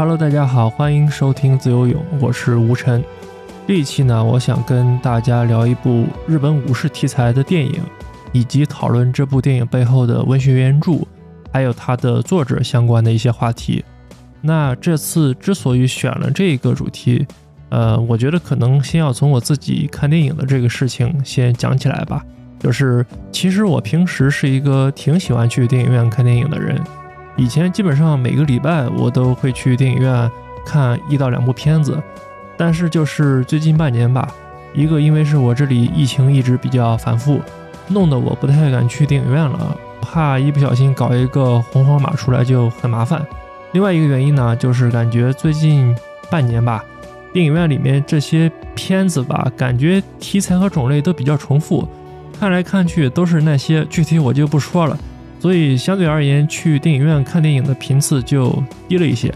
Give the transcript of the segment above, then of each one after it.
Hello，大家好，欢迎收听自由泳，我是吴晨。这一期呢，我想跟大家聊一部日本武士题材的电影，以及讨论这部电影背后的文学原著，还有它的作者相关的一些话题。那这次之所以选了这个主题，呃，我觉得可能先要从我自己看电影的这个事情先讲起来吧。就是其实我平时是一个挺喜欢去电影院看电影的人，以前基本上每个礼拜我都会去电影院看一到两部片子。但是就是最近半年吧，一个因为是我这里疫情一直比较反复，弄得我不太敢去电影院了，怕一不小心搞一个红黄码出来就很麻烦。另外一个原因呢，就是感觉最近半年吧，电影院里面这些片子吧，感觉题材和种类都比较重复，看来看去都是那些，具体我就不说了。所以相对而言，去电影院看电影的频次就低了一些。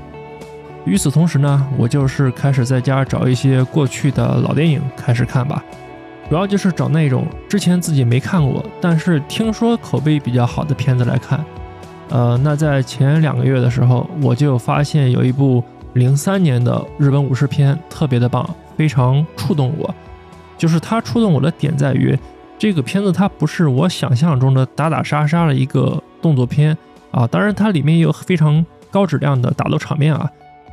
与此同时呢，我就是开始在家找一些过去的老电影开始看吧，主要就是找那种之前自己没看过，但是听说口碑比较好的片子来看。呃，那在前两个月的时候，我就发现有一部零三年的日本武士片特别的棒，非常触动我。就是它触动我的点在于，这个片子它不是我想象中的打打杀杀的一个动作片啊，当然它里面也有非常高质量的打斗场面啊。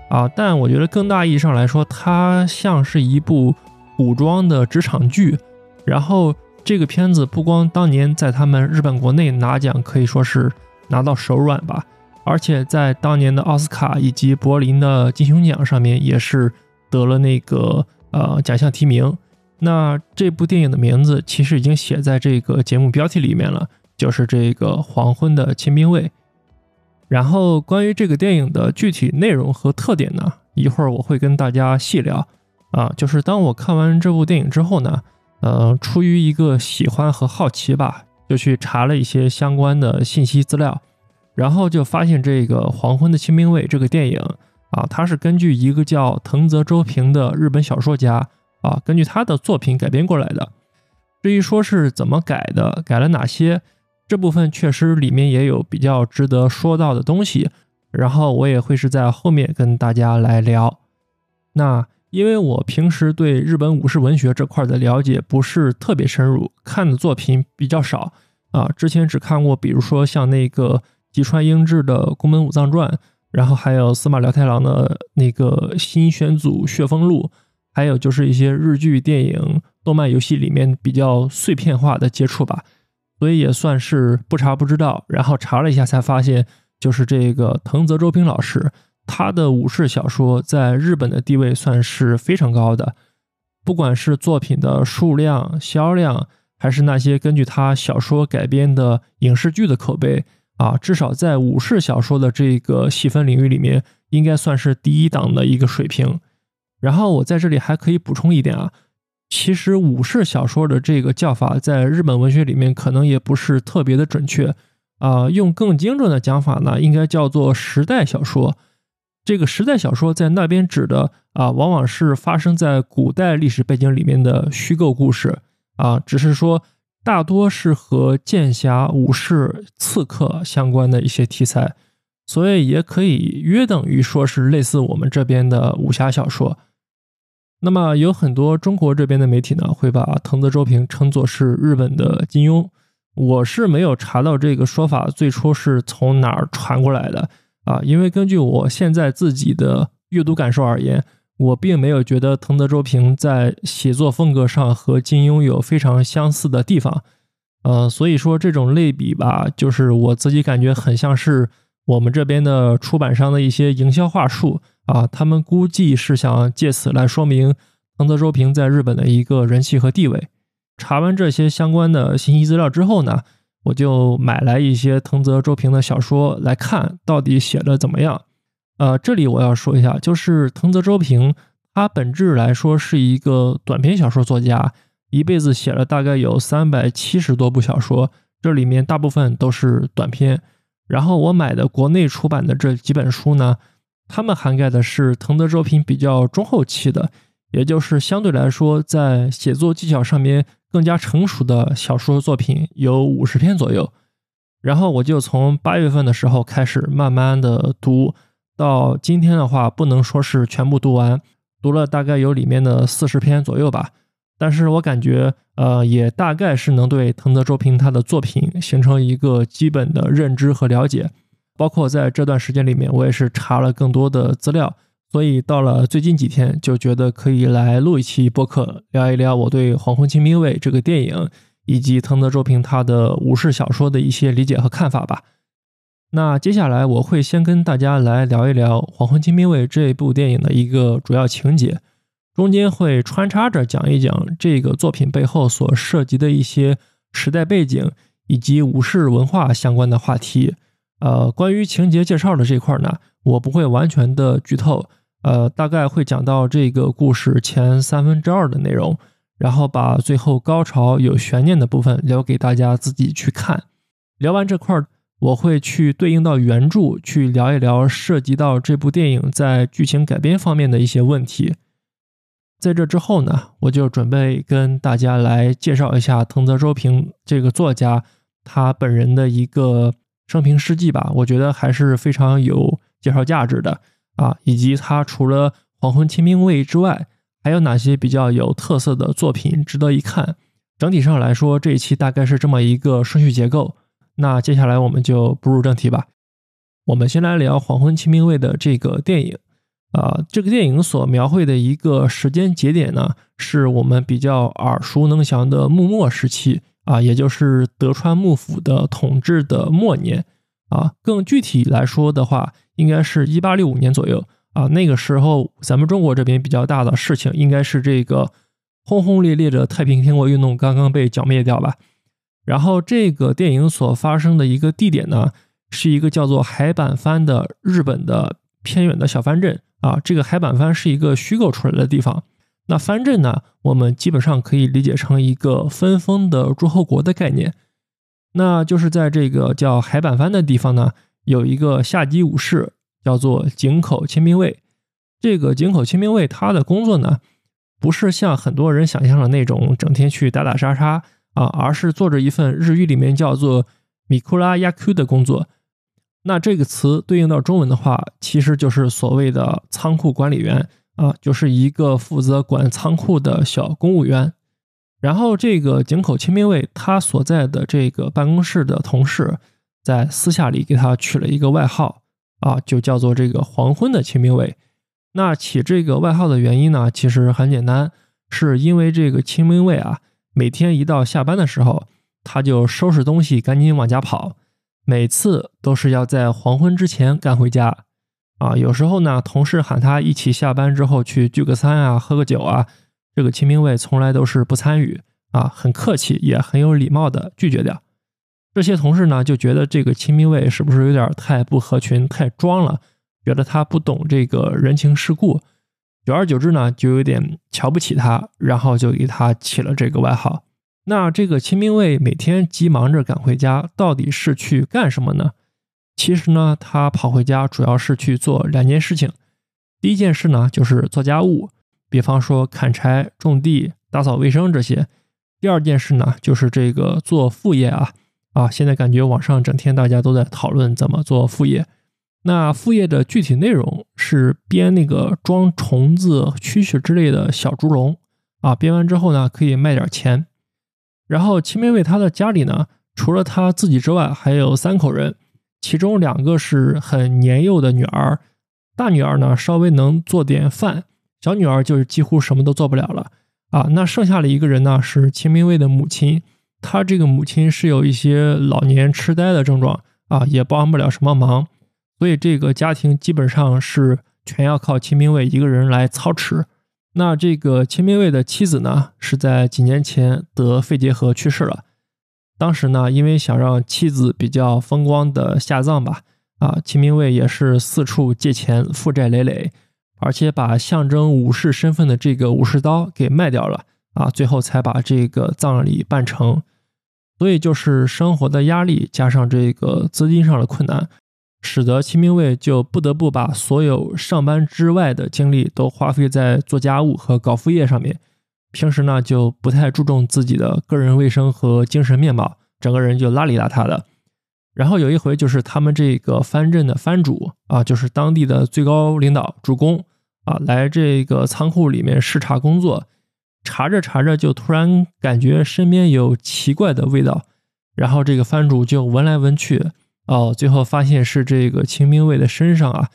啊，但我觉得更大意义上来说，它像是一部古装的职场剧。然后这个片子不光当年在他们日本国内拿奖可以说是拿到手软吧，而且在当年的奥斯卡以及柏林的金熊奖上面也是得了那个呃奖项提名。那这部电影的名字其实已经写在这个节目标题里面了，就是这个《黄昏的亲兵卫》。然后关于这个电影的具体内容和特点呢，一会儿我会跟大家细聊。啊，就是当我看完这部电影之后呢，呃，出于一个喜欢和好奇吧，就去查了一些相关的信息资料，然后就发现这个《黄昏的清兵卫》这个电影啊，它是根据一个叫藤泽周平的日本小说家啊，根据他的作品改编过来的。至于说是怎么改的，改了哪些？这部分确实里面也有比较值得说到的东西，然后我也会是在后面跟大家来聊。那因为我平时对日本武士文学这块的了解不是特别深入，看的作品比较少啊。之前只看过，比如说像那个吉川英治的《宫本武藏传》，然后还有司马辽太郎的那个新选组《血风录》，还有就是一些日剧、电影、动漫、游戏里面比较碎片化的接触吧。所以也算是不查不知道，然后查了一下才发现，就是这个藤泽周平老师，他的武士小说在日本的地位算是非常高的，不管是作品的数量、销量，还是那些根据他小说改编的影视剧的口碑啊，至少在武士小说的这个细分领域里面，应该算是第一档的一个水平。然后我在这里还可以补充一点啊。其实武士小说的这个叫法，在日本文学里面可能也不是特别的准确啊。用更精准的讲法呢，应该叫做时代小说。这个时代小说在那边指的啊，往往是发生在古代历史背景里面的虚构故事啊。只是说，大多是和剑侠、武士、刺客相关的一些题材，所以也可以约等于说是类似我们这边的武侠小说。那么有很多中国这边的媒体呢，会把藤泽周平称作是日本的金庸。我是没有查到这个说法最初是从哪儿传过来的啊，因为根据我现在自己的阅读感受而言，我并没有觉得藤泽周平在写作风格上和金庸有非常相似的地方。呃，所以说这种类比吧，就是我自己感觉很像是我们这边的出版商的一些营销话术。啊，他们估计是想借此来说明藤泽周平在日本的一个人气和地位。查完这些相关的信息资料之后呢，我就买来一些藤泽周平的小说来看，到底写的怎么样。呃，这里我要说一下，就是藤泽周平他本质来说是一个短篇小说作家，一辈子写了大概有三百七十多部小说，这里面大部分都是短篇。然后我买的国内出版的这几本书呢。他们涵盖的是藤泽周平比较中后期的，也就是相对来说在写作技巧上面更加成熟的小说作品，有五十篇左右。然后我就从八月份的时候开始慢慢的读，到今天的话，不能说是全部读完，读了大概有里面的四十篇左右吧。但是我感觉，呃，也大概是能对藤泽周平他的作品形成一个基本的认知和了解。包括在这段时间里面，我也是查了更多的资料。所以到了最近几天，就觉得可以来录一期播客，聊一聊我对《黄昏清兵卫》这个电影，以及藤泽周平他的武士小说的一些理解和看法吧。那接下来我会先跟大家来聊一聊《黄昏清兵卫》这部电影的一个主要情节，中间会穿插着讲一讲这个作品背后所涉及的一些时代背景以及武士文化相关的话题。呃，关于情节介绍的这块呢，我不会完全的剧透。呃，大概会讲到这个故事前三分之二的内容，然后把最后高潮有悬念的部分留给大家自己去看。聊完这块儿，我会去对应到原著去聊一聊涉及到这部电影在剧情改编方面的一些问题。在这之后呢，我就准备跟大家来介绍一下藤泽周平这个作家他本人的一个生平事迹吧。我觉得还是非常有介绍价值的。啊，以及他除了《黄昏清兵卫》之外，还有哪些比较有特色的作品值得一看？整体上来说，这一期大概是这么一个顺序结构。那接下来我们就步入正题吧。我们先来聊《黄昏清兵卫》的这个电影。啊，这个电影所描绘的一个时间节点呢，是我们比较耳熟能详的幕末时期啊，也就是德川幕府的统治的末年。啊，更具体来说的话，应该是一八六五年左右啊。那个时候，咱们中国这边比较大的事情，应该是这个轰轰烈烈的太平天国运动刚刚被剿灭掉吧。然后，这个电影所发生的一个地点呢，是一个叫做海板藩的日本的偏远的小藩镇啊。这个海板藩是一个虚构出来的地方。那藩镇呢，我们基本上可以理解成一个分封的诸侯国的概念。那就是在这个叫海板藩的地方呢，有一个下级武士，叫做井口清兵卫。这个井口清兵卫他的工作呢，不是像很多人想象的那种整天去打打杀杀啊，而是做着一份日语里面叫做米库拉亚 Q 的工作。那这个词对应到中文的话，其实就是所谓的仓库管理员啊，就是一个负责管仓库的小公务员。然后，这个井口清兵卫他所在的这个办公室的同事，在私下里给他取了一个外号啊，就叫做这个“黄昏的清兵卫”。那起这个外号的原因呢，其实很简单，是因为这个清兵卫啊，每天一到下班的时候，他就收拾东西赶紧往家跑，每次都是要在黄昏之前赶回家啊。有时候呢，同事喊他一起下班之后去聚个餐啊，喝个酒啊。这个清明卫从来都是不参与啊，很客气，也很有礼貌的拒绝掉。这些同事呢就觉得这个清明卫是不是有点太不合群、太装了，觉得他不懂这个人情世故。久而久之呢，就有点瞧不起他，然后就给他起了这个外号。那这个秦兵卫每天急忙着赶回家，到底是去干什么呢？其实呢，他跑回家主要是去做两件事情。第一件事呢，就是做家务。比方说砍柴、种地、打扫卫生这些。第二件事呢，就是这个做副业啊啊！现在感觉网上整天大家都在讨论怎么做副业。那副业的具体内容是编那个装虫子、蛐蛐之类的小猪笼啊。编完之后呢，可以卖点钱。然后秦明卫他的家里呢，除了他自己之外，还有三口人，其中两个是很年幼的女儿，大女儿呢稍微能做点饭。小女儿就是几乎什么都做不了了啊！那剩下的一个人呢是秦明卫的母亲，她这个母亲是有一些老年痴呆的症状啊，也帮不了什么忙，所以这个家庭基本上是全要靠秦明卫一个人来操持。那这个秦明卫的妻子呢是在几年前得肺结核去世了，当时呢因为想让妻子比较风光的下葬吧，啊，秦明卫也是四处借钱，负债累累。而且把象征武士身份的这个武士刀给卖掉了啊，最后才把这个葬礼办成。所以就是生活的压力加上这个资金上的困难，使得清兵卫就不得不把所有上班之外的精力都花费在做家务和搞副业上面。平时呢就不太注重自己的个人卫生和精神面貌，整个人就邋里邋遢的。然后有一回就是他们这个藩镇的藩主啊，就是当地的最高领导主公啊，来这个仓库里面视察工作，查着查着就突然感觉身边有奇怪的味道，然后这个藩主就闻来闻去，哦，最后发现是这个秦明卫的身上啊，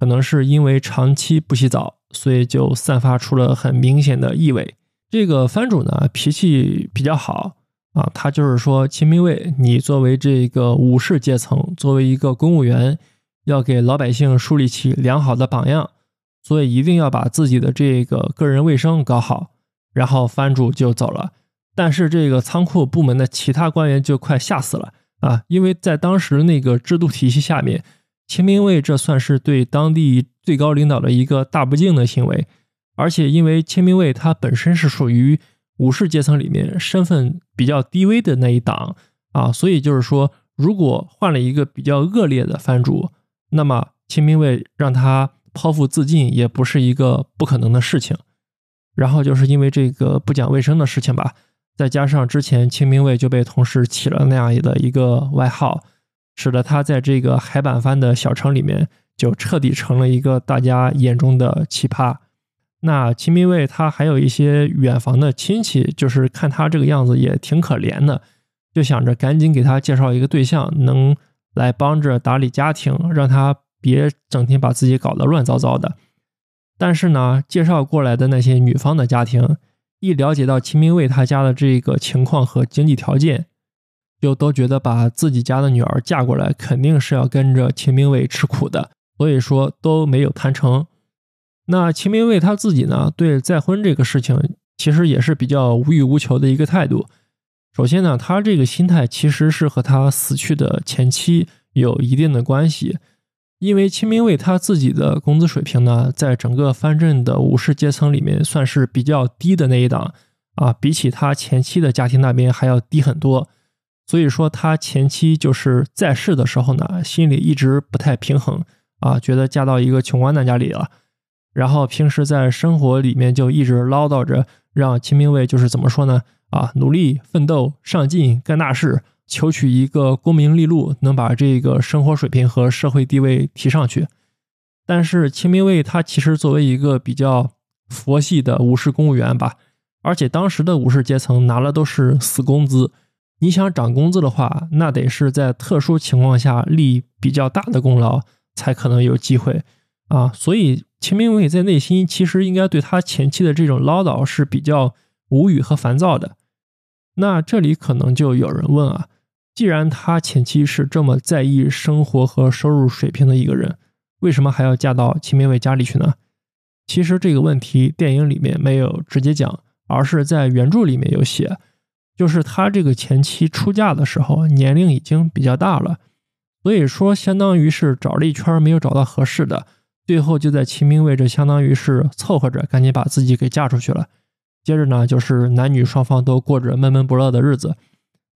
可能是因为长期不洗澡，所以就散发出了很明显的异味。这个藩主呢，脾气比较好。啊，他就是说，秦明卫，你作为这个武士阶层，作为一个公务员，要给老百姓树立起良好的榜样，所以一定要把自己的这个个人卫生搞好。然后藩主就走了，但是这个仓库部门的其他官员就快吓死了啊，因为在当时那个制度体系下面，秦明卫这算是对当地最高领导的一个大不敬的行为，而且因为秦明卫他本身是属于。武士阶层里面身份比较低微的那一档啊，所以就是说，如果换了一个比较恶劣的藩主，那么秦明卫让他剖腹自尽也不是一个不可能的事情。然后就是因为这个不讲卫生的事情吧，再加上之前秦明卫就被同事起了那样的一个外号，使得他在这个海板藩的小城里面就彻底成了一个大家眼中的奇葩。那秦明卫他还有一些远房的亲戚，就是看他这个样子也挺可怜的，就想着赶紧给他介绍一个对象，能来帮着打理家庭，让他别整天把自己搞得乱糟糟的。但是呢，介绍过来的那些女方的家庭，一了解到秦明卫他家的这个情况和经济条件，就都觉得把自己家的女儿嫁过来，肯定是要跟着秦明卫吃苦的，所以说都没有谈成。那秦明卫他自己呢，对再婚这个事情其实也是比较无欲无求的一个态度。首先呢，他这个心态其实是和他死去的前妻有一定的关系，因为秦明卫他自己的工资水平呢，在整个藩镇的武士阶层里面算是比较低的那一档啊，比起他前妻的家庭那边还要低很多。所以说，他前妻就是在世的时候呢，心里一直不太平衡啊，觉得嫁到一个穷光蛋家里了。然后平时在生活里面就一直唠叨着，让秦明卫就是怎么说呢？啊，努力奋斗、上进、干大事，求取一个功名利禄，能把这个生活水平和社会地位提上去。但是秦明卫他其实作为一个比较佛系的武士公务员吧，而且当时的武士阶层拿了都是死工资，你想涨工资的话，那得是在特殊情况下立比较大的功劳才可能有机会啊，所以。秦明卫在内心其实应该对他前妻的这种唠叨是比较无语和烦躁的。那这里可能就有人问啊，既然他前妻是这么在意生活和收入水平的一个人，为什么还要嫁到秦明伟家里去呢？其实这个问题电影里面没有直接讲，而是在原著里面有写，就是他这个前妻出嫁的时候年龄已经比较大了，所以说相当于是找了一圈没有找到合适的。最后就在秦明伟这相当于是凑合着，赶紧把自己给嫁出去了。接着呢，就是男女双方都过着闷闷不乐的日子。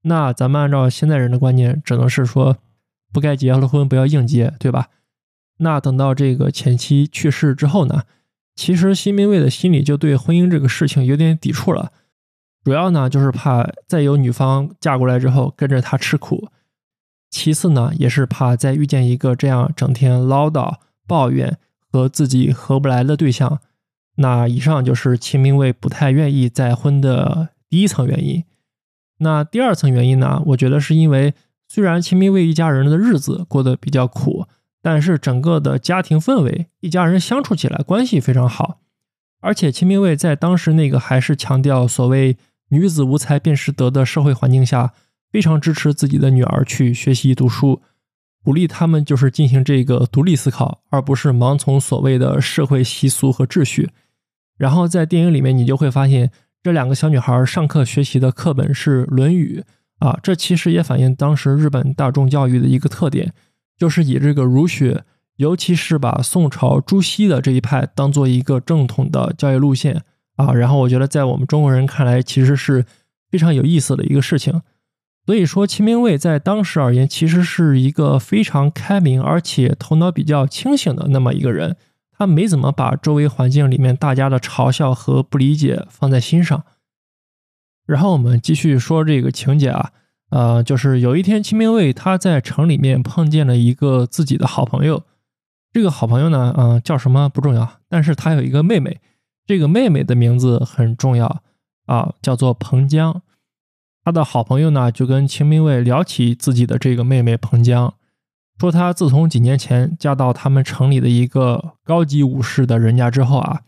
那咱们按照现在人的观念，只能是说，不该结了婚不要硬结，对吧？那等到这个前妻去世之后呢，其实秦明卫的心里就对婚姻这个事情有点抵触了。主要呢，就是怕再有女方嫁过来之后跟着他吃苦；其次呢，也是怕再遇见一个这样整天唠叨。抱怨和自己合不来的对象，那以上就是秦明卫不太愿意再婚的第一层原因。那第二层原因呢？我觉得是因为虽然秦明卫一家人的日子过得比较苦，但是整个的家庭氛围，一家人相处起来关系非常好。而且秦明卫在当时那个还是强调所谓“女子无才便是德”的社会环境下，非常支持自己的女儿去学习读书。鼓励他们就是进行这个独立思考，而不是盲从所谓的社会习俗和秩序。然后在电影里面，你就会发现这两个小女孩上课学习的课本是《论语》啊，这其实也反映当时日本大众教育的一个特点，就是以这个儒学，尤其是把宋朝朱熹的这一派当做一个正统的教育路线啊。然后我觉得在我们中国人看来，其实是非常有意思的一个事情。所以说，秦明卫在当时而言，其实是一个非常开明而且头脑比较清醒的那么一个人。他没怎么把周围环境里面大家的嘲笑和不理解放在心上。然后我们继续说这个情节啊，呃，就是有一天秦明卫他在城里面碰见了一个自己的好朋友，这个好朋友呢，嗯，叫什么不重要，但是他有一个妹妹，这个妹妹的名字很重要啊，叫做彭江。他的好朋友呢就跟秦明卫聊起自己的这个妹妹彭江，说她自从几年前嫁到他们城里的一个高级武士的人家之后啊，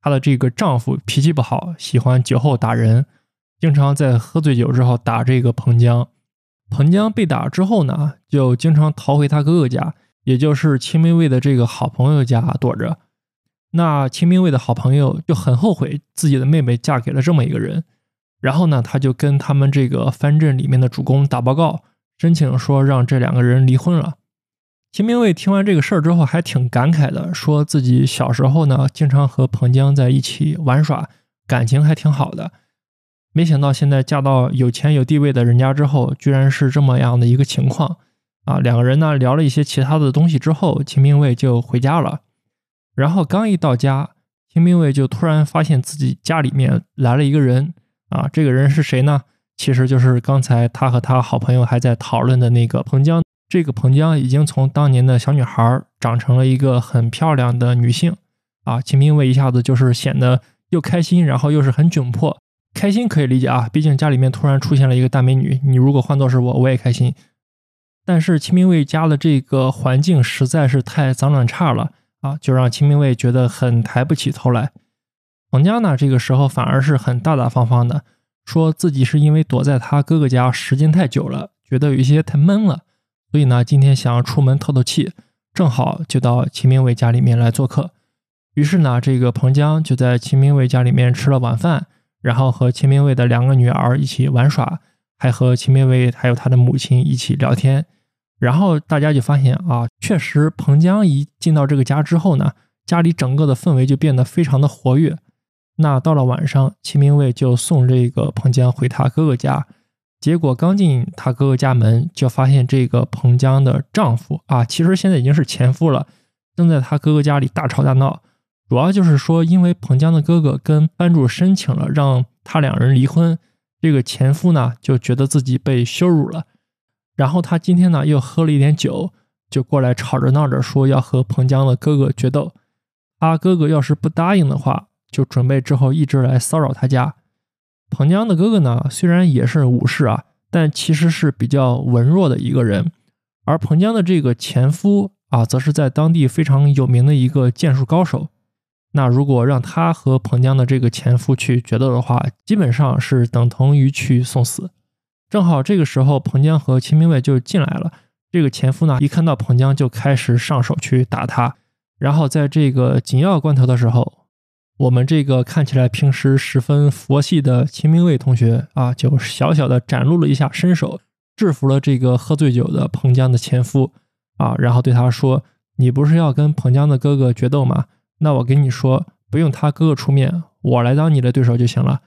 她的这个丈夫脾气不好，喜欢酒后打人。经常在喝醉酒之后打这个彭江，彭江被打之后呢，就经常逃回他哥哥家，也就是秦明卫的这个好朋友家躲着。那秦明卫的好朋友就很后悔自己的妹妹嫁给了这么一个人，然后呢，他就跟他们这个藩镇里面的主公打报告，申请说让这两个人离婚了。秦明卫听完这个事儿之后，还挺感慨的，说自己小时候呢，经常和彭江在一起玩耍，感情还挺好的。没想到现在嫁到有钱有地位的人家之后，居然是这么样的一个情况啊！两个人呢聊了一些其他的东西之后，秦明卫就回家了。然后刚一到家，秦明卫就突然发现自己家里面来了一个人啊！这个人是谁呢？其实就是刚才他和他好朋友还在讨论的那个彭江。这个彭江已经从当年的小女孩长成了一个很漂亮的女性啊！秦明卫一下子就是显得又开心，然后又是很窘迫。开心可以理解啊，毕竟家里面突然出现了一个大美女，你如果换作是我，我也开心。但是秦明卫家的这个环境实在是太脏乱差了啊，就让秦明卫觉得很抬不起头来。彭江呢，这个时候反而是很大大方方的，说自己是因为躲在他哥哥家时间太久了，觉得有一些太闷了，所以呢，今天想要出门透透气，正好就到秦明卫家里面来做客。于是呢，这个彭江就在秦明卫家里面吃了晚饭。然后和秦明卫的两个女儿一起玩耍，还和秦明卫还有他的母亲一起聊天。然后大家就发现啊，确实彭江一进到这个家之后呢，家里整个的氛围就变得非常的活跃。那到了晚上，秦明卫就送这个彭江回他哥哥家。结果刚进他哥哥家门，就发现这个彭江的丈夫啊，其实现在已经是前夫了，正在他哥哥家里大吵大闹。主要就是说，因为彭江的哥哥跟班主申请了让他两人离婚，这个前夫呢就觉得自己被羞辱了，然后他今天呢又喝了一点酒，就过来吵着闹着说要和彭江的哥哥决斗。他哥哥要是不答应的话，就准备之后一直来骚扰他家。彭江的哥哥呢虽然也是武士啊，但其实是比较文弱的一个人，而彭江的这个前夫啊，则是在当地非常有名的一个剑术高手。那如果让他和彭江的这个前夫去决斗的话，基本上是等同于去送死。正好这个时候，彭江和秦明卫就进来了。这个前夫呢，一看到彭江就开始上手去打他。然后在这个紧要关头的时候，我们这个看起来平时十分佛系的秦明卫同学啊，就小小的展露了一下身手，制服了这个喝醉酒的彭江的前夫啊，然后对他说：“你不是要跟彭江的哥哥决斗吗？”那我跟你说，不用他哥哥出面，我来当你的对手就行了。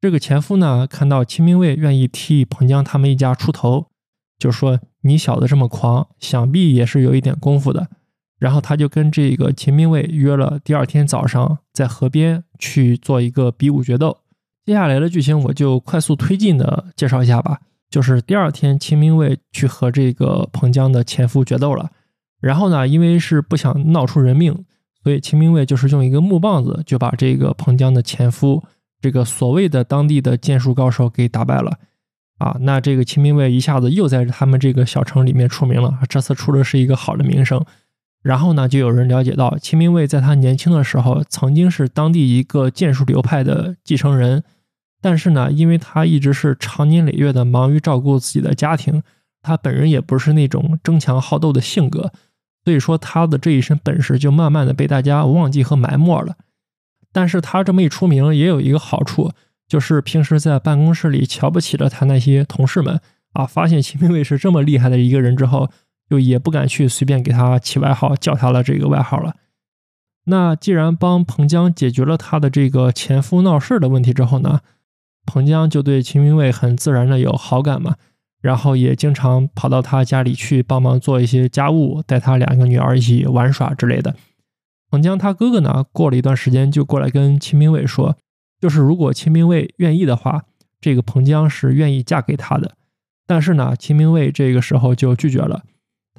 这个前夫呢，看到秦明卫愿意替彭江他们一家出头，就说：“你小子这么狂，想必也是有一点功夫的。”然后他就跟这个秦明卫约了第二天早上在河边去做一个比武决斗。接下来的剧情我就快速推进的介绍一下吧。就是第二天，秦明卫去和这个彭江的前夫决斗了。然后呢，因为是不想闹出人命。所以秦明卫就是用一个木棒子就把这个彭江的前夫，这个所谓的当地的剑术高手给打败了，啊，那这个秦明卫一下子又在他们这个小城里面出名了，这次出的是一个好的名声。然后呢，就有人了解到秦明卫在他年轻的时候曾经是当地一个剑术流派的继承人，但是呢，因为他一直是长年累月的忙于照顾自己的家庭，他本人也不是那种争强好斗的性格。所以说他的这一身本事就慢慢的被大家忘记和埋没了。但是他这么一出名，也有一个好处，就是平时在办公室里瞧不起了他那些同事们啊，发现秦明卫是这么厉害的一个人之后，就也不敢去随便给他起外号，叫他的这个外号了。那既然帮彭江解决了他的这个前夫闹事的问题之后呢，彭江就对秦明卫很自然的有好感嘛。然后也经常跑到他家里去帮忙做一些家务，带他两个女儿一起玩耍之类的。彭江他哥哥呢，过了一段时间就过来跟秦明卫说，就是如果秦明卫愿意的话，这个彭江是愿意嫁给他的。但是呢，秦明卫这个时候就拒绝了。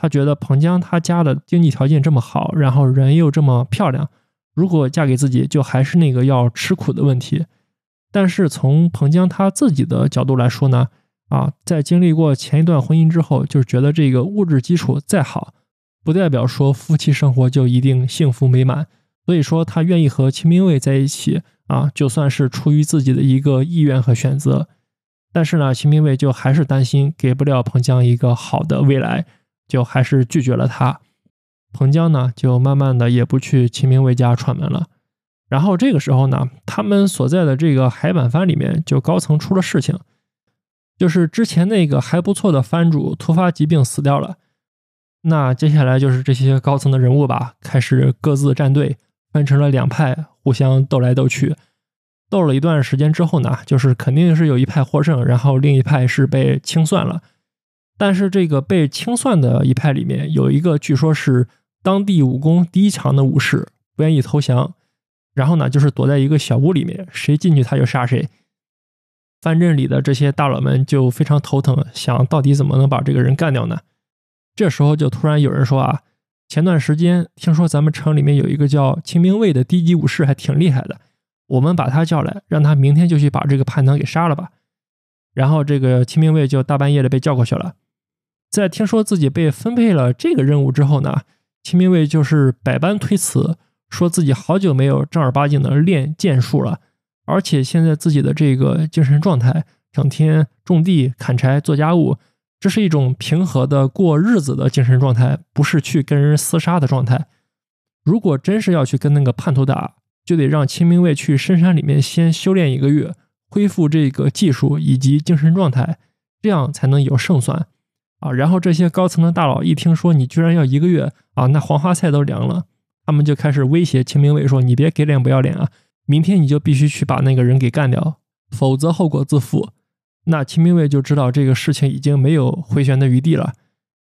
他觉得彭江他家的经济条件这么好，然后人又这么漂亮，如果嫁给自己，就还是那个要吃苦的问题。但是从彭江他自己的角度来说呢，啊，在经历过前一段婚姻之后，就是觉得这个物质基础再好，不代表说夫妻生活就一定幸福美满。所以说，他愿意和秦明卫在一起啊，就算是出于自己的一个意愿和选择。但是呢，秦明卫就还是担心给不了彭江一个好的未来。就还是拒绝了他，彭江呢就慢慢的也不去秦明卫家串门了。然后这个时候呢，他们所在的这个海板帆里面就高层出了事情，就是之前那个还不错的帆主突发疾病死掉了。那接下来就是这些高层的人物吧，开始各自站队，分成了两派，互相斗来斗去。斗了一段时间之后呢，就是肯定是有一派获胜，然后另一派是被清算了。但是这个被清算的一派里面有一个，据说是当地武功第一强的武士，不愿意投降，然后呢，就是躲在一个小屋里面，谁进去他就杀谁。藩镇里的这些大佬们就非常头疼，想到底怎么能把这个人干掉呢？这时候就突然有人说啊，前段时间听说咱们城里面有一个叫秦明卫的低级武士，还挺厉害的，我们把他叫来，让他明天就去把这个叛党给杀了吧。然后这个秦明卫就大半夜的被叫过去了。在听说自己被分配了这个任务之后呢，秦明卫就是百般推辞，说自己好久没有正儿八经的练剑术了，而且现在自己的这个精神状态，整天种地、砍柴、做家务，这是一种平和的过日子的精神状态，不是去跟人厮杀的状态。如果真是要去跟那个叛徒打，就得让秦明卫去深山里面先修炼一个月，恢复这个技术以及精神状态，这样才能有胜算。啊，然后这些高层的大佬一听说你居然要一个月啊，那黄花菜都凉了。他们就开始威胁秦明伟说：“你别给脸不要脸啊，明天你就必须去把那个人给干掉，否则后果自负。”那秦明伟就知道这个事情已经没有回旋的余地了。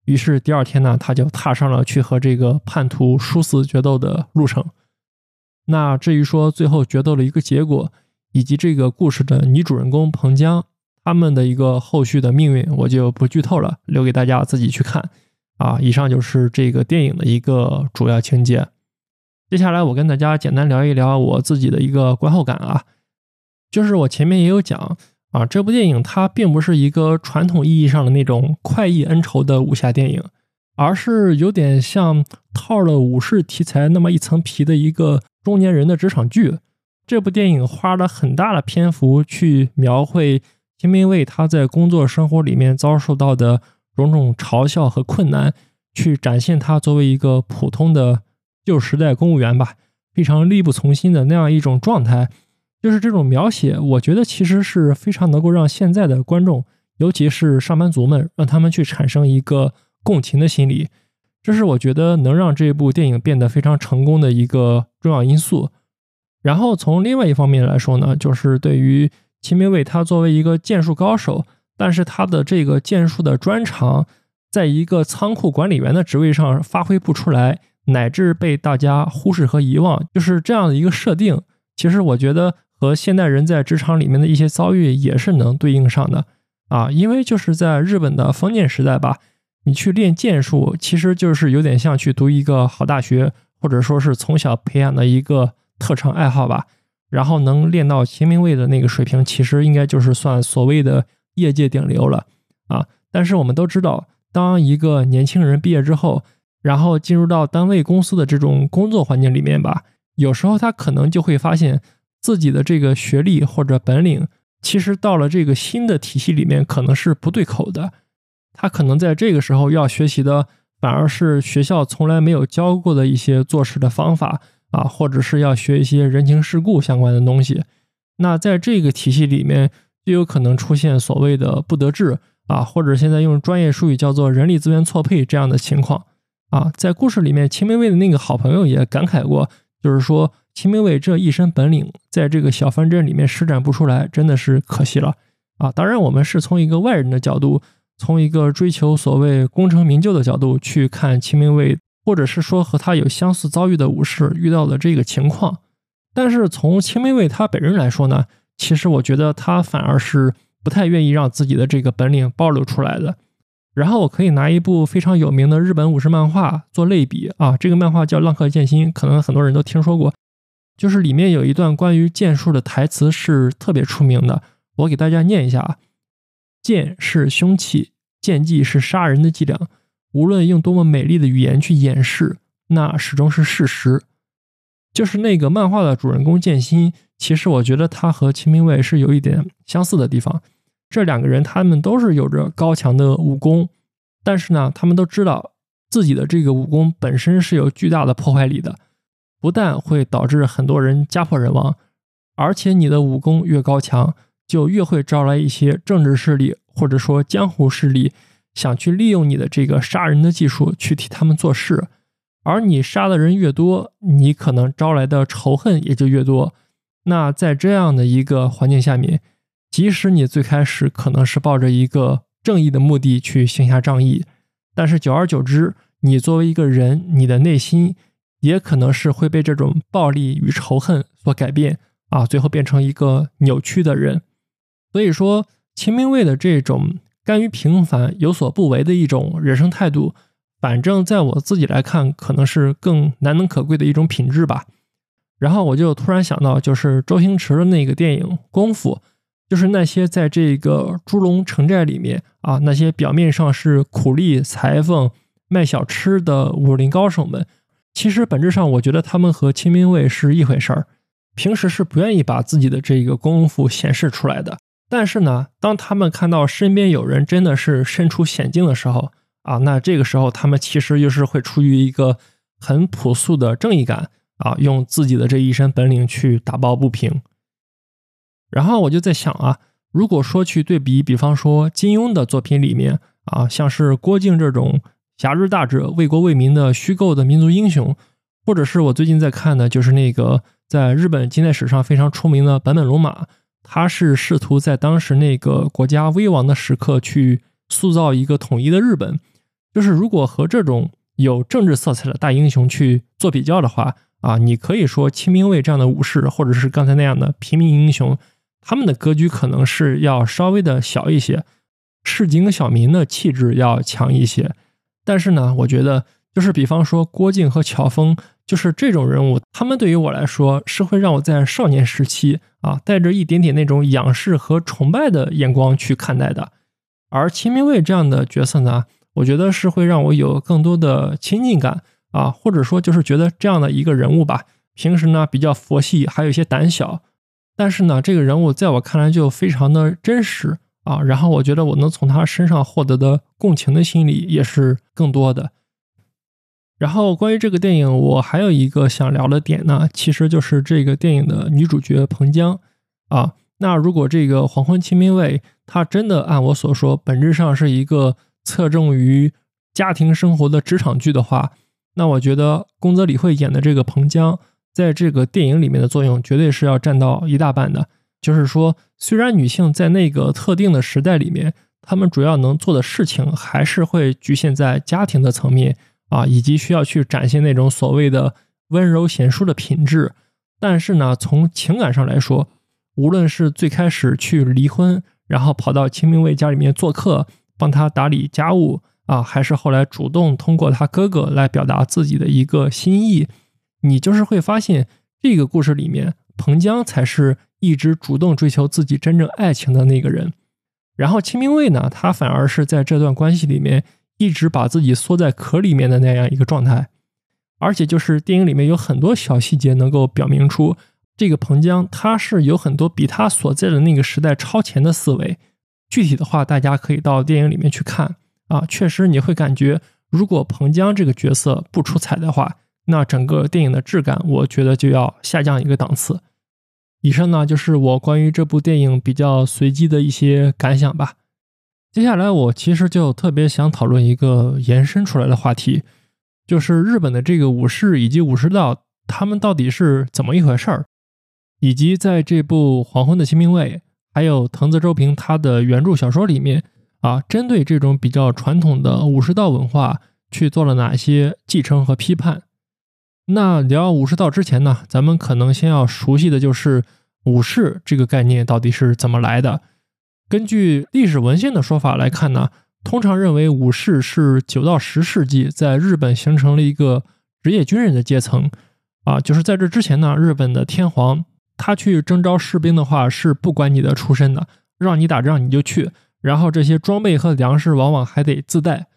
于是第二天呢，他就踏上了去和这个叛徒殊死决斗的路程。那至于说最后决斗的一个结果，以及这个故事的女主人公彭江。他们的一个后续的命运，我就不剧透了，留给大家自己去看。啊，以上就是这个电影的一个主要情节。接下来我跟大家简单聊一聊我自己的一个观后感啊，就是我前面也有讲啊，这部电影它并不是一个传统意义上的那种快意恩仇的武侠电影，而是有点像套了武士题材那么一层皮的一个中年人的职场剧。这部电影花了很大的篇幅去描绘。秦明卫他在工作生活里面遭受到的种种嘲笑和困难，去展现他作为一个普通的旧时代公务员吧，非常力不从心的那样一种状态，就是这种描写，我觉得其实是非常能够让现在的观众，尤其是上班族们，让他们去产生一个共情的心理，这是我觉得能让这部电影变得非常成功的一个重要因素。然后从另外一方面来说呢，就是对于。秦明伟他作为一个剑术高手，但是他的这个剑术的专长，在一个仓库管理员的职位上发挥不出来，乃至被大家忽视和遗忘，就是这样的一个设定。其实我觉得和现代人在职场里面的一些遭遇也是能对应上的啊，因为就是在日本的封建时代吧，你去练剑术，其实就是有点像去读一个好大学，或者说是从小培养的一个特长爱好吧。然后能练到秦明卫的那个水平，其实应该就是算所谓的业界顶流了啊。但是我们都知道，当一个年轻人毕业之后，然后进入到单位公司的这种工作环境里面吧，有时候他可能就会发现自己的这个学历或者本领，其实到了这个新的体系里面可能是不对口的。他可能在这个时候要学习的，反而是学校从来没有教过的一些做事的方法。啊，或者是要学一些人情世故相关的东西，那在这个体系里面就有可能出现所谓的不得志啊，或者现在用专业术语叫做人力资源错配这样的情况啊。在故事里面，秦明卫的那个好朋友也感慨过，就是说秦明卫这一身本领在这个小藩镇里面施展不出来，真的是可惜了啊。当然，我们是从一个外人的角度，从一个追求所谓功成名就的角度去看秦明卫。或者是说和他有相似遭遇的武士遇到的这个情况，但是从青梅卫他本人来说呢，其实我觉得他反而是不太愿意让自己的这个本领暴露出来的。然后我可以拿一部非常有名的日本武士漫画做类比啊，这个漫画叫《浪客剑心》，可能很多人都听说过。就是里面有一段关于剑术的台词是特别出名的，我给大家念一下啊：剑是凶器，剑技是杀人的伎俩，无论用多么美丽的语言去掩饰，那始终是事实。就是那个漫画的主人公剑心，其实我觉得他和秦明卫是有一点相似的地方。这两个人，他们都是有着高强的武功，但是呢，他们都知道自己的这个武功本身是有巨大的破坏力的，不但会导致很多人家破人亡，而且你的武功越高强，就越会招来一些政治势力或者说江湖势力，想去利用你的这个杀人的技术去替他们做事，而你杀的人越多，你可能招来的仇恨也就越多。那在这样的一个环境下面。即使你最开始可能是抱着一个正义的目的去行侠仗义，但是久而久之，你作为一个人，你的内心也可能是会被这种暴力与仇恨所改变啊，最后变成一个扭曲的人。所以说，秦明卫的这种甘于平凡、有所不为的一种人生态度，反正在我自己来看，可能是更难能可贵的一种品质吧。然后我就突然想到，就是周星驰的那个电影《功夫》。就是那些在这个猪笼城寨里面啊，那些表面上是苦力裁缝、卖小吃的武林高手们，其实本质上，我觉得他们和清明卫是一回事儿。平时是不愿意把自己的这个功夫显示出来的，但是呢，当他们看到身边有人真的是身处险境的时候啊，那这个时候他们其实又是会出于一个很朴素的正义感啊，用自己的这一身本领去打抱不平。然后我就在想啊，如果说去对比，比方说金庸的作品里面啊，像是郭靖这种侠之大者、为国为民的虚构的民族英雄，或者是我最近在看的，就是那个在日本近代史上非常出名的坂本龙马，他是试图在当时那个国家危亡的时刻去塑造一个统一的日本。就是如果和这种有政治色彩的大英雄去做比较的话啊，你可以说清兵卫这样的武士，或者是刚才那样的平民英雄。他们的格局可能是要稍微的小一些，市井小民的气质要强一些。但是呢，我觉得就是比方说郭靖和乔峰，就是这种人物，他们对于我来说是会让我在少年时期啊带着一点点那种仰视和崇拜的眼光去看待的。而秦明卫这样的角色呢，我觉得是会让我有更多的亲近感啊，或者说就是觉得这样的一个人物吧，平时呢比较佛系，还有一些胆小。但是呢，这个人物在我看来就非常的真实啊，然后我觉得我能从他身上获得的共情的心理也是更多的。然后关于这个电影，我还有一个想聊的点呢，其实就是这个电影的女主角彭江啊。那如果这个《黄昏清明卫》它真的按我所说，本质上是一个侧重于家庭生活的职场剧的话，那我觉得宫泽理惠演的这个彭江。在这个电影里面的作用绝对是要占到一大半的。就是说，虽然女性在那个特定的时代里面，她们主要能做的事情还是会局限在家庭的层面啊，以及需要去展现那种所谓的温柔贤淑的品质。但是呢，从情感上来说，无论是最开始去离婚，然后跑到清明卫家里面做客，帮他打理家务啊，还是后来主动通过他哥哥来表达自己的一个心意。你就是会发现，这个故事里面，彭江才是一直主动追求自己真正爱情的那个人，然后清明卫呢，他反而是在这段关系里面一直把自己缩在壳里面的那样一个状态，而且就是电影里面有很多小细节能够表明出，这个彭江他是有很多比他所在的那个时代超前的思维。具体的话，大家可以到电影里面去看啊，确实你会感觉，如果彭江这个角色不出彩的话。那整个电影的质感，我觉得就要下降一个档次。以上呢，就是我关于这部电影比较随机的一些感想吧。接下来，我其实就特别想讨论一个延伸出来的话题，就是日本的这个武士以及武士道，他们到底是怎么一回事儿，以及在这部《黄昏的清兵卫》还有藤泽周平他的原著小说里面啊，针对这种比较传统的武士道文化去做了哪些继承和批判。那聊武士道之前呢，咱们可能先要熟悉的就是武士这个概念到底是怎么来的。根据历史文献的说法来看呢，通常认为武士是九到十世纪在日本形成了一个职业军人的阶层。啊，就是在这之前呢，日本的天皇他去征召士兵的话是不管你的出身的，让你打仗你就去，然后这些装备和粮食往往还得自带。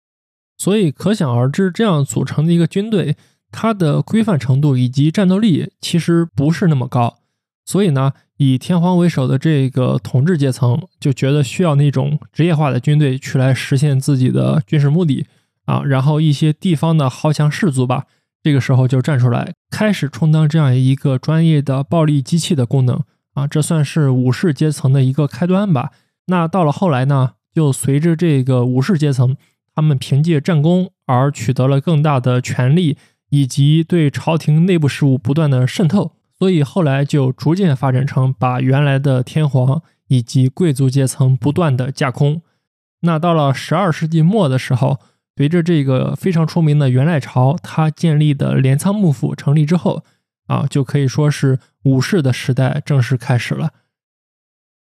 所以可想而知，这样组成的一个军队，它的规范程度以及战斗力其实不是那么高。所以呢，以天皇为首的这个统治阶层就觉得需要那种职业化的军队去来实现自己的军事目的啊。然后一些地方的豪强士族吧，这个时候就站出来，开始充当这样一个专业的暴力机器的功能啊。这算是武士阶层的一个开端吧。那到了后来呢，就随着这个武士阶层，他们凭借战功而取得了更大的权力，以及对朝廷内部事务不断的渗透。所以后来就逐渐发展成把原来的天皇以及贵族阶层不断的架空。那到了十二世纪末的时候，随着这个非常出名的元赖朝他建立的镰仓幕府成立之后，啊，就可以说是武士的时代正式开始了。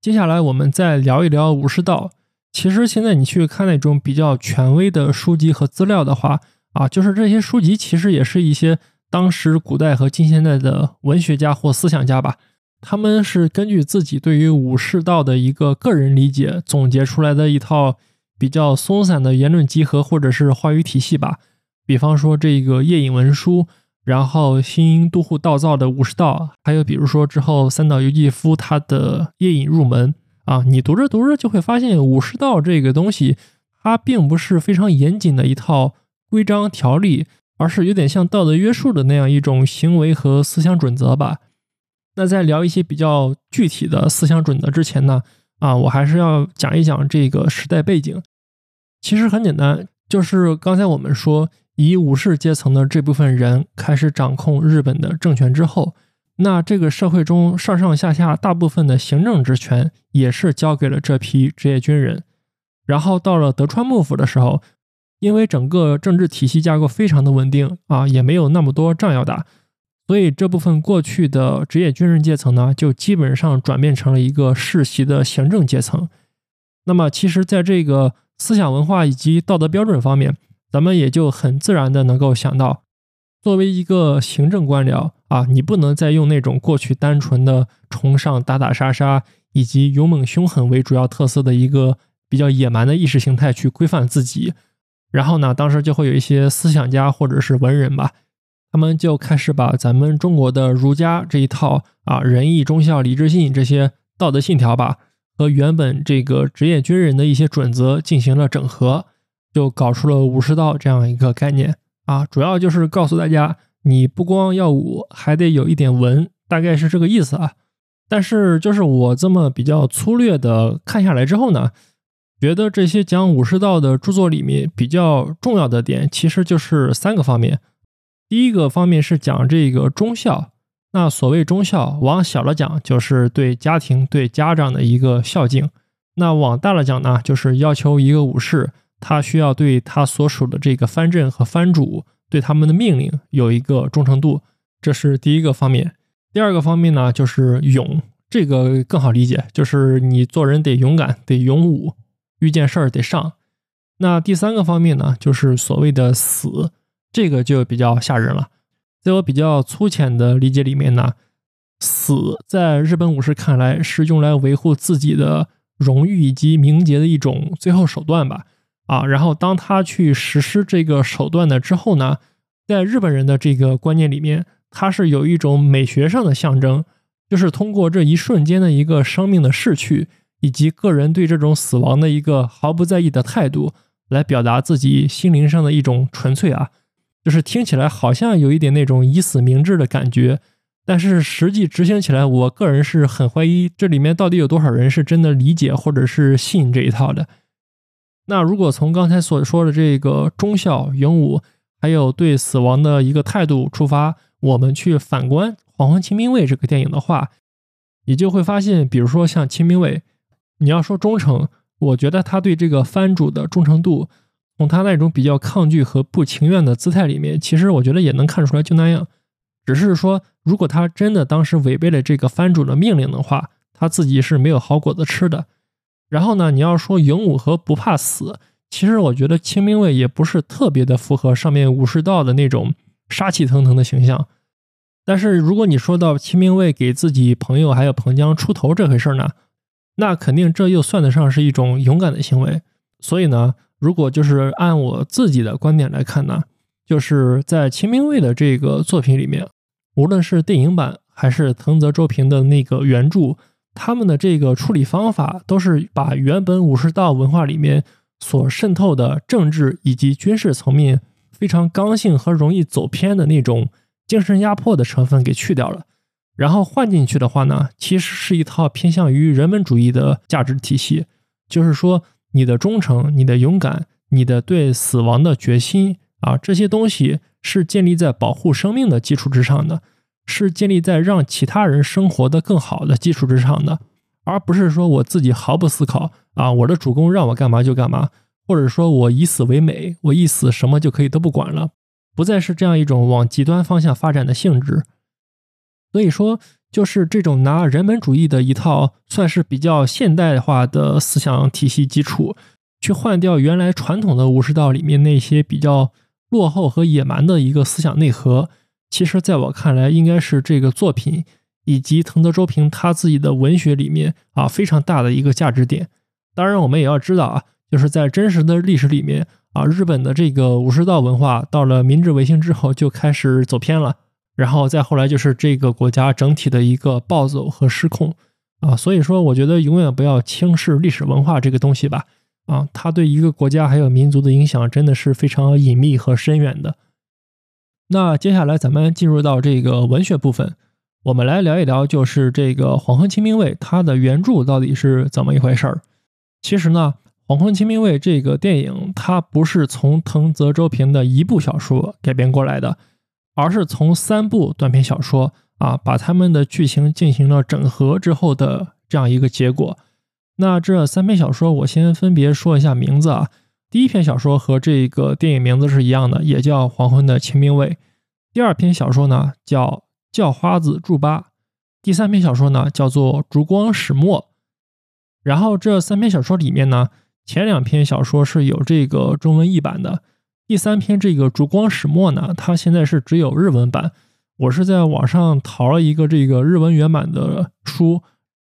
接下来我们再聊一聊武士道。其实现在你去看那种比较权威的书籍和资料的话，啊，就是这些书籍其实也是一些。当时古代和近现代的文学家或思想家吧，他们是根据自己对于武士道的一个个人理解总结出来的一套比较松散的言论集合或者是话语体系吧。比方说这个夜影文书，然后新都护道造的武士道，还有比如说之后三岛由纪夫他的夜影入门啊，你读着读着就会发现武士道这个东西，它并不是非常严谨的一套规章条例。而是有点像道德约束的那样一种行为和思想准则吧。那在聊一些比较具体的思想准则之前呢，啊，我还是要讲一讲这个时代背景。其实很简单，就是刚才我们说，以武士阶层的这部分人开始掌控日本的政权之后，那这个社会中上上下下大部分的行政职权也是交给了这批职业军人。然后到了德川幕府的时候。因为整个政治体系架构非常的稳定啊，也没有那么多仗要打，所以这部分过去的职业军人阶层呢，就基本上转变成了一个世袭的行政阶层。那么，其实，在这个思想文化以及道德标准方面，咱们也就很自然的能够想到，作为一个行政官僚啊，你不能再用那种过去单纯的崇尚打打杀杀以及勇猛凶狠为主要特色的一个比较野蛮的意识形态去规范自己。然后呢，当时就会有一些思想家或者是文人吧，他们就开始把咱们中国的儒家这一套啊仁义忠孝礼智信这些道德信条吧，和原本这个职业军人的一些准则进行了整合，就搞出了武士道这样一个概念啊，主要就是告诉大家，你不光要武，还得有一点文，大概是这个意思啊。但是就是我这么比较粗略的看下来之后呢。觉得这些讲武士道的著作里面比较重要的点，其实就是三个方面。第一个方面是讲这个忠孝。那所谓忠孝，往小了讲就是对家庭、对家长的一个孝敬；那往大了讲呢，就是要求一个武士，他需要对他所属的这个藩镇和藩主对他们的命令有一个忠诚度，这是第一个方面。第二个方面呢，就是勇，这个更好理解，就是你做人得勇敢，得勇武。遇见事儿得上，那第三个方面呢，就是所谓的死，这个就比较吓人了。在我比较粗浅的理解里面呢，死在日本武士看来是用来维护自己的荣誉以及名节的一种最后手段吧。啊，然后当他去实施这个手段的之后呢，在日本人的这个观念里面，它是有一种美学上的象征，就是通过这一瞬间的一个生命的逝去。以及个人对这种死亡的一个毫不在意的态度，来表达自己心灵上的一种纯粹啊，就是听起来好像有一点那种以死明志的感觉，但是实际执行起来，我个人是很怀疑这里面到底有多少人是真的理解或者是信这一套的。那如果从刚才所说的这个忠孝勇武，还有对死亡的一个态度出发，我们去反观《黄昏清兵卫》这个电影的话，你就会发现，比如说像清兵卫。你要说忠诚，我觉得他对这个藩主的忠诚度，从他那种比较抗拒和不情愿的姿态里面，其实我觉得也能看出来，就那样。只是说，如果他真的当时违背了这个藩主的命令的话，他自己是没有好果子吃的。然后呢，你要说勇武和不怕死，其实我觉得清兵卫也不是特别的符合上面武士道的那种杀气腾腾的形象。但是如果你说到清兵卫给自己朋友还有彭江出头这回事儿呢，那肯定这又算得上是一种勇敢的行为。所以呢，如果就是按我自己的观点来看呢，就是在秦明卫的这个作品里面，无论是电影版还是藤泽周平的那个原著。他们的这个处理方法都是把原本武士道文化里面所渗透的政治以及军事层面非常刚性和容易走偏的那种精神压迫的成分给去掉了，然后换进去的话呢，其实是一套偏向于人文主义的价值体系，就是说你的忠诚、你的勇敢、你的对死亡的决心啊，这些东西是建立在保护生命的基础之上的。是建立在让其他人生活的更好的基础之上的，而不是说我自己毫不思考啊，我的主公让我干嘛就干嘛，或者说我以死为美，我一死什么就可以都不管了，不再是这样一种往极端方向发展的性质。所以说，就是这种拿人本主义的一套算是比较现代化的思想体系基础，去换掉原来传统的武士道里面那些比较落后和野蛮的一个思想内核。其实，在我看来，应该是这个作品以及藤泽周平他自己的文学里面啊非常大的一个价值点。当然，我们也要知道啊，就是在真实的历史里面啊，日本的这个武士道文化到了明治维新之后就开始走偏了，然后再后来就是这个国家整体的一个暴走和失控啊。所以说，我觉得永远不要轻视历史文化这个东西吧。啊，它对一个国家还有民族的影响真的是非常隐秘和深远的。那接下来咱们进入到这个文学部分，我们来聊一聊，就是这个《黄昏清兵卫》它的原著到底是怎么一回事儿。其实呢，《黄昏清兵卫》这个电影它不是从藤泽周平的一部小说改编过来的，而是从三部短篇小说啊，把他们的剧情进行了整合之后的这样一个结果。那这三篇小说，我先分别说一下名字啊。第一篇小说和这个电影名字是一样的，也叫《黄昏的清兵卫》。第二篇小说呢叫《叫花子祝八》，第三篇小说呢叫做《烛光始末》。然后这三篇小说里面呢，前两篇小说是有这个中文译版的，第三篇这个《烛光始末》呢，它现在是只有日文版。我是在网上淘了一个这个日文原版的书，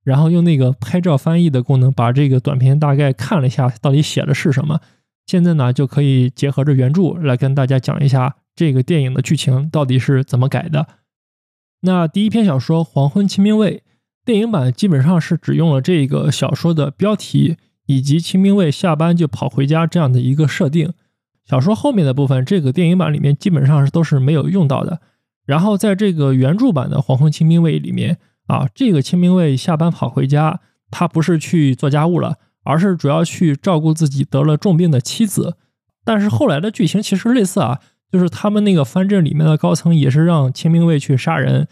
然后用那个拍照翻译的功能，把这个短片大概看了一下，到底写的是什么。现在呢，就可以结合着原著来跟大家讲一下这个电影的剧情到底是怎么改的。那第一篇小说《黄昏清兵卫》电影版基本上是只用了这个小说的标题以及清兵卫下班就跑回家这样的一个设定。小说后面的部分，这个电影版里面基本上是都是没有用到的。然后在这个原著版的《黄昏清兵卫》里面啊，这个清兵卫下班跑回家，他不是去做家务了。而是主要去照顾自己得了重病的妻子，但是后来的剧情其实类似啊，就是他们那个藩镇里面的高层也是让清兵卫去杀人，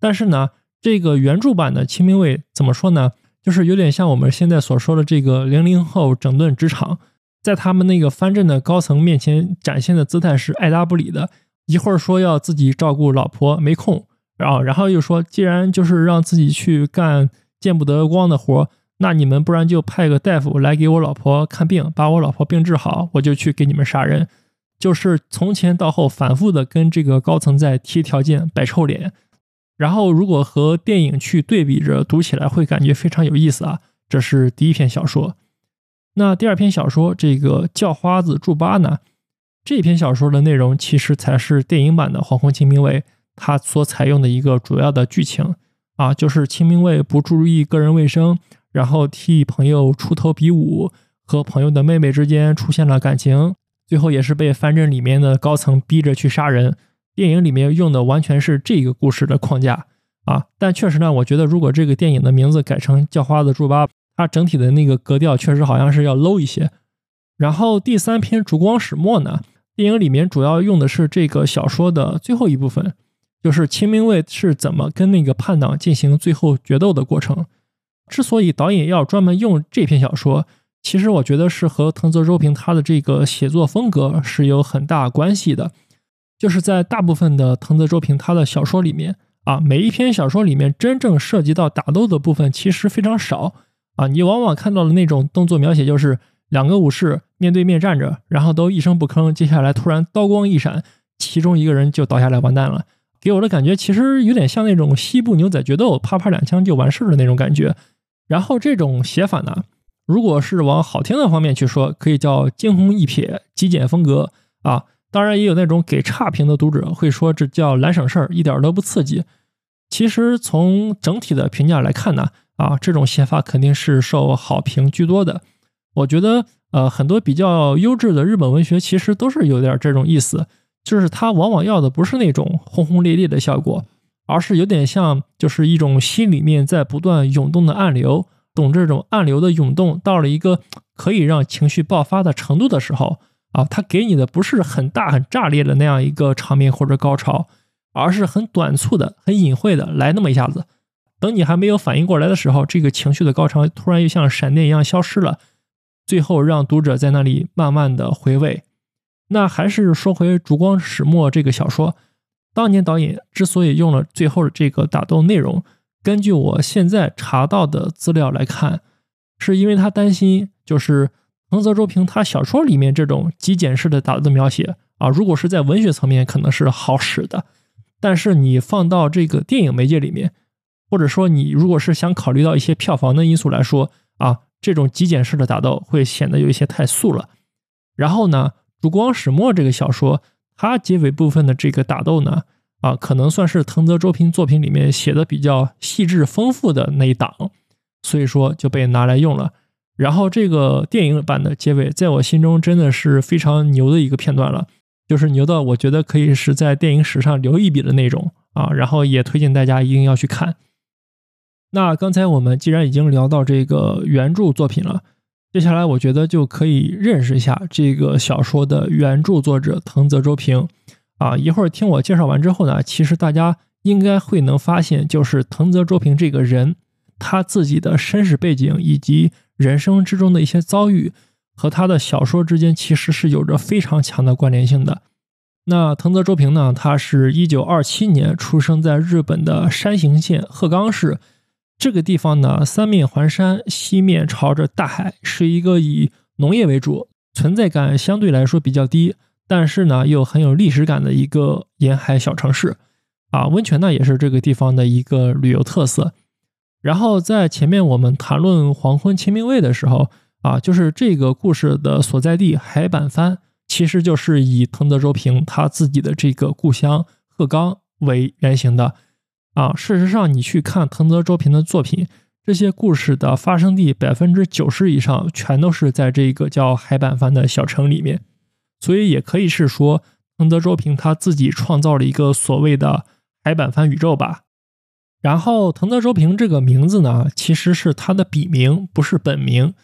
但是呢，这个原著版的清兵卫怎么说呢？就是有点像我们现在所说的这个零零后整顿职场，在他们那个藩镇的高层面前展现的姿态是爱答不理的，一会儿说要自己照顾老婆没空，然后然后又说既然就是让自己去干见不得光的活。那你们不然就派个大夫来给我老婆看病，把我老婆病治好，我就去给你们杀人。就是从前到后反复的跟这个高层在提条件、摆臭脸。然后如果和电影去对比着读起来，会感觉非常有意思啊。这是第一篇小说。那第二篇小说这个叫花子祝八呢？这篇小说的内容其实才是电影版的《黄昏清兵卫》它所采用的一个主要的剧情啊，就是清兵卫不注意个人卫生。然后替朋友出头比武，和朋友的妹妹之间出现了感情，最后也是被藩镇里面的高层逼着去杀人。电影里面用的完全是这个故事的框架啊，但确实呢，我觉得如果这个电影的名字改成叫花子祝八，它整体的那个格调确实好像是要 low 一些。然后第三篇烛光始末呢，电影里面主要用的是这个小说的最后一部分，就是清明卫是怎么跟那个叛党进行最后决斗的过程。之所以导演要专门用这篇小说，其实我觉得是和藤泽周平他的这个写作风格是有很大关系的。就是在大部分的藤泽周平他的小说里面啊，每一篇小说里面真正涉及到打斗的部分其实非常少啊，你往往看到的那种动作描写就是两个武士面对面站着，然后都一声不吭，接下来突然刀光一闪，其中一个人就倒下来完蛋了。给我的感觉其实有点像那种西部牛仔决斗，啪啪两枪就完事儿的那种感觉。然后这种写法呢，如果是往好听的方面去说，可以叫惊鸿一瞥、极简风格啊。当然也有那种给差评的读者会说这叫懒省事儿，一点都不刺激。其实从整体的评价来看呢，啊这种写法肯定是受好评居多的。我觉得，呃，很多比较优质的日本文学其实都是有点这种意思。就是它往往要的不是那种轰轰烈烈的效果，而是有点像，就是一种心里面在不断涌动的暗流。懂这种暗流的涌动到了一个可以让情绪爆发的程度的时候，啊，他给你的不是很大很炸裂的那样一个场面或者高潮，而是很短促的、很隐晦的来那么一下子。等你还没有反应过来的时候，这个情绪的高潮突然又像闪电一样消失了，最后让读者在那里慢慢的回味。那还是说回《烛光始末》这个小说，当年导演之所以用了最后的这个打斗内容，根据我现在查到的资料来看，是因为他担心，就是藤泽周平他小说里面这种极简式的打斗描写啊，如果是在文学层面可能是好使的，但是你放到这个电影媒介里面，或者说你如果是想考虑到一些票房的因素来说啊，这种极简式的打斗会显得有一些太素了。然后呢？《烛光始末》这个小说，它结尾部分的这个打斗呢，啊，可能算是藤泽周平作品里面写的比较细致丰富的那一档，所以说就被拿来用了。然后这个电影版的结尾，在我心中真的是非常牛的一个片段了，就是牛到我觉得可以是在电影史上留一笔的那种啊。然后也推荐大家一定要去看。那刚才我们既然已经聊到这个原著作品了。接下来，我觉得就可以认识一下这个小说的原著作者藤泽周平啊。一会儿听我介绍完之后呢，其实大家应该会能发现，就是藤泽周平这个人，他自己的身世背景以及人生之中的一些遭遇，和他的小说之间其实是有着非常强的关联性的。那藤泽周平呢，他是一九二七年出生在日本的山形县鹤冈市。这个地方呢，三面环山，西面朝着大海，是一个以农业为主、存在感相对来说比较低，但是呢又很有历史感的一个沿海小城市。啊，温泉呢也是这个地方的一个旅游特色。然后在前面我们谈论黄昏清明卫的时候，啊，就是这个故事的所在地海板藩，其实就是以藤泽周平他自己的这个故乡鹤冈为原型的。啊，事实上，你去看藤泽周平的作品，这些故事的发生地百分之九十以上全都是在这个叫海板藩的小城里面，所以也可以是说藤泽周平他自己创造了一个所谓的海板藩宇宙吧。然后，藤泽周平这个名字呢，其实是他的笔名，不是本名。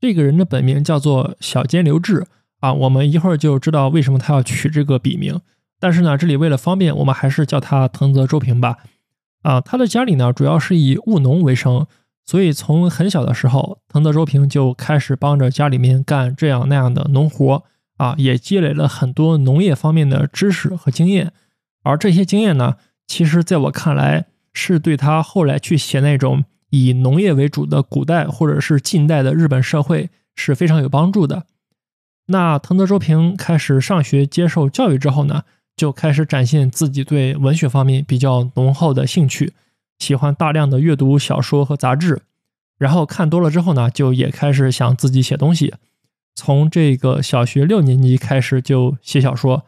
这个人的本名叫做小间流志啊，我们一会儿就知道为什么他要取这个笔名。但是呢，这里为了方便，我们还是叫他藤泽周平吧。啊，他的家里呢，主要是以务农为生，所以从很小的时候，藤泽周平就开始帮着家里面干这样那样的农活啊，也积累了很多农业方面的知识和经验。而这些经验呢，其实在我看来，是对他后来去写那种以农业为主的古代或者是近代的日本社会是非常有帮助的。那藤泽周平开始上学接受教育之后呢？就开始展现自己对文学方面比较浓厚的兴趣，喜欢大量的阅读小说和杂志，然后看多了之后呢，就也开始想自己写东西。从这个小学六年级开始就写小说，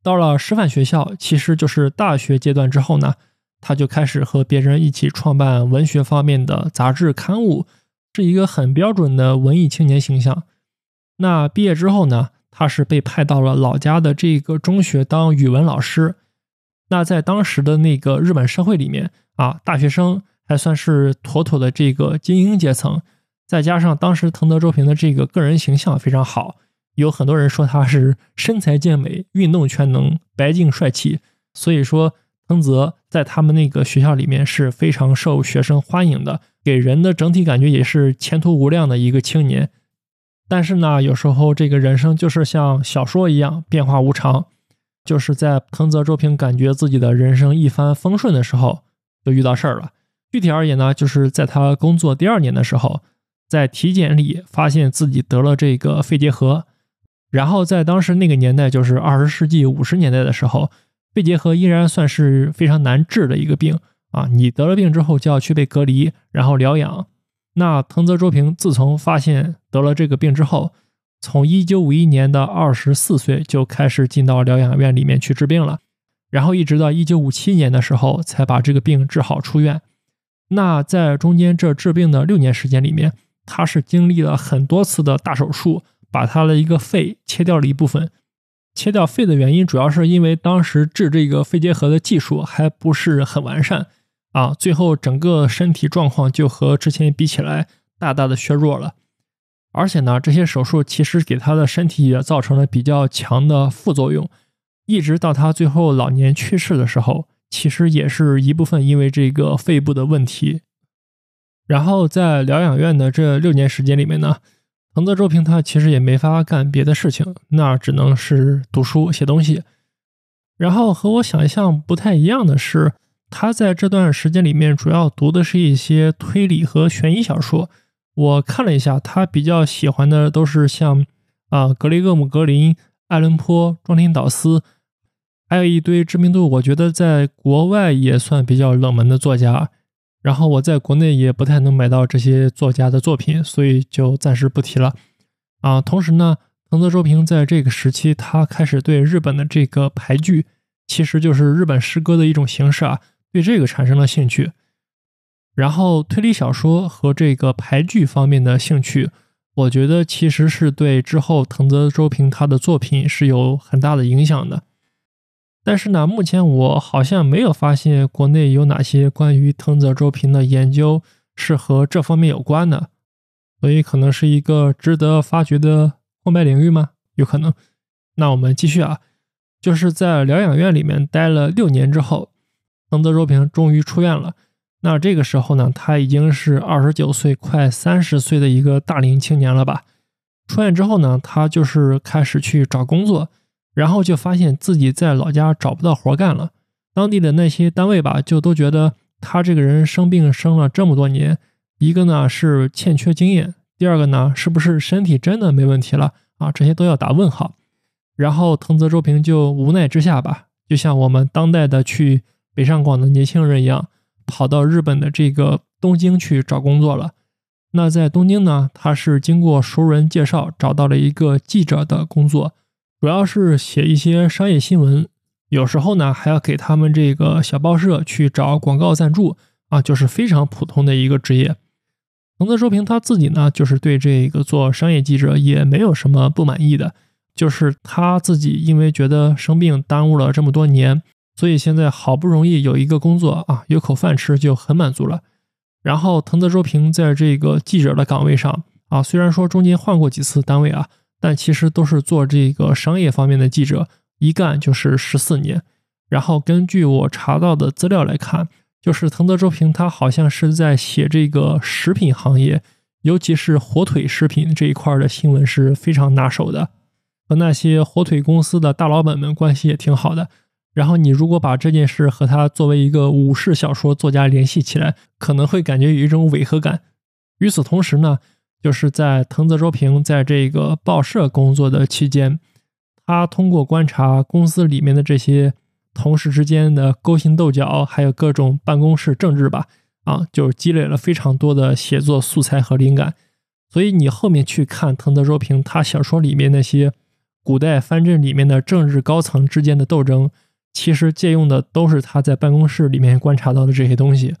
到了师范学校，其实就是大学阶段之后呢，他就开始和别人一起创办文学方面的杂志刊物，是一个很标准的文艺青年形象。那毕业之后呢？他是被派到了老家的这个中学当语文老师。那在当时的那个日本社会里面啊，大学生还算是妥妥的这个精英阶层。再加上当时藤泽周平的这个个人形象非常好，有很多人说他是身材健美、运动全能、白净帅气。所以说，藤泽在他们那个学校里面是非常受学生欢迎的，给人的整体感觉也是前途无量的一个青年。但是呢，有时候这个人生就是像小说一样变化无常，就是在藤泽周平感觉自己的人生一帆风顺的时候，就遇到事儿了。具体而言呢，就是在他工作第二年的时候，在体检里发现自己得了这个肺结核。然后在当时那个年代，就是二十世纪五十年代的时候，肺结核依然算是非常难治的一个病啊！你得了病之后就要去被隔离，然后疗养。那藤泽周平自从发现得了这个病之后，从一九五一年的二十四岁就开始进到疗养院里面去治病了，然后一直到一九五七年的时候才把这个病治好出院。那在中间这治病的六年时间里面，他是经历了很多次的大手术。把他的一个肺切掉了一部分，切掉肺的原因主要是因为当时治这个肺结核的技术还不是很完善啊，最后整个身体状况就和之前比起来大大的削弱了，而且呢，这些手术其实给他的身体也造成了比较强的副作用，一直到他最后老年去世的时候，其实也是一部分因为这个肺部的问题，然后在疗养院的这六年时间里面呢。藤泽周平他其实也没法干别的事情，那只能是读书写东西。然后和我想象不太一样的是，他在这段时间里面主要读的是一些推理和悬疑小说。我看了一下，他比较喜欢的都是像啊格雷厄姆·格林、爱伦坡、庄田导斯，还有一堆知名度我觉得在国外也算比较冷门的作家。然后我在国内也不太能买到这些作家的作品，所以就暂时不提了。啊，同时呢，藤泽周平在这个时期，他开始对日本的这个排剧，其实就是日本诗歌的一种形式啊，对这个产生了兴趣。然后推理小说和这个排剧方面的兴趣，我觉得其实是对之后藤泽周平他的作品是有很大的影响的。但是呢，目前我好像没有发现国内有哪些关于藤泽周平的研究是和这方面有关的，所以可能是一个值得发掘的空白领域吗？有可能。那我们继续啊，就是在疗养院里面待了六年之后，藤泽周平终于出院了。那这个时候呢，他已经是二十九岁，快三十岁的一个大龄青年了吧？出院之后呢，他就是开始去找工作。然后就发现自己在老家找不到活干了，当地的那些单位吧，就都觉得他这个人生病生了这么多年，一个呢是欠缺经验，第二个呢是不是身体真的没问题了啊？这些都要打问号。然后藤泽周平就无奈之下吧，就像我们当代的去北上广的年轻人一样，跑到日本的这个东京去找工作了。那在东京呢，他是经过熟人介绍找到了一个记者的工作。主要是写一些商业新闻，有时候呢还要给他们这个小报社去找广告赞助啊，就是非常普通的一个职业。藤泽周平他自己呢，就是对这个做商业记者也没有什么不满意的，就是他自己因为觉得生病耽误了这么多年，所以现在好不容易有一个工作啊，有口饭吃就很满足了。然后藤泽周平在这个记者的岗位上啊，虽然说中间换过几次单位啊。但其实都是做这个商业方面的记者，一干就是十四年。然后根据我查到的资料来看，就是藤泽周平他好像是在写这个食品行业，尤其是火腿食品这一块的新闻是非常拿手的，和那些火腿公司的大老板们关系也挺好的。然后你如果把这件事和他作为一个武士小说作家联系起来，可能会感觉有一种违和感。与此同时呢。就是在藤泽周平在这个报社工作的期间，他通过观察公司里面的这些同事之间的勾心斗角，还有各种办公室政治吧，啊，就积累了非常多的写作素材和灵感。所以你后面去看藤泽周平他小说里面那些古代藩镇里面的政治高层之间的斗争，其实借用的都是他在办公室里面观察到的这些东西。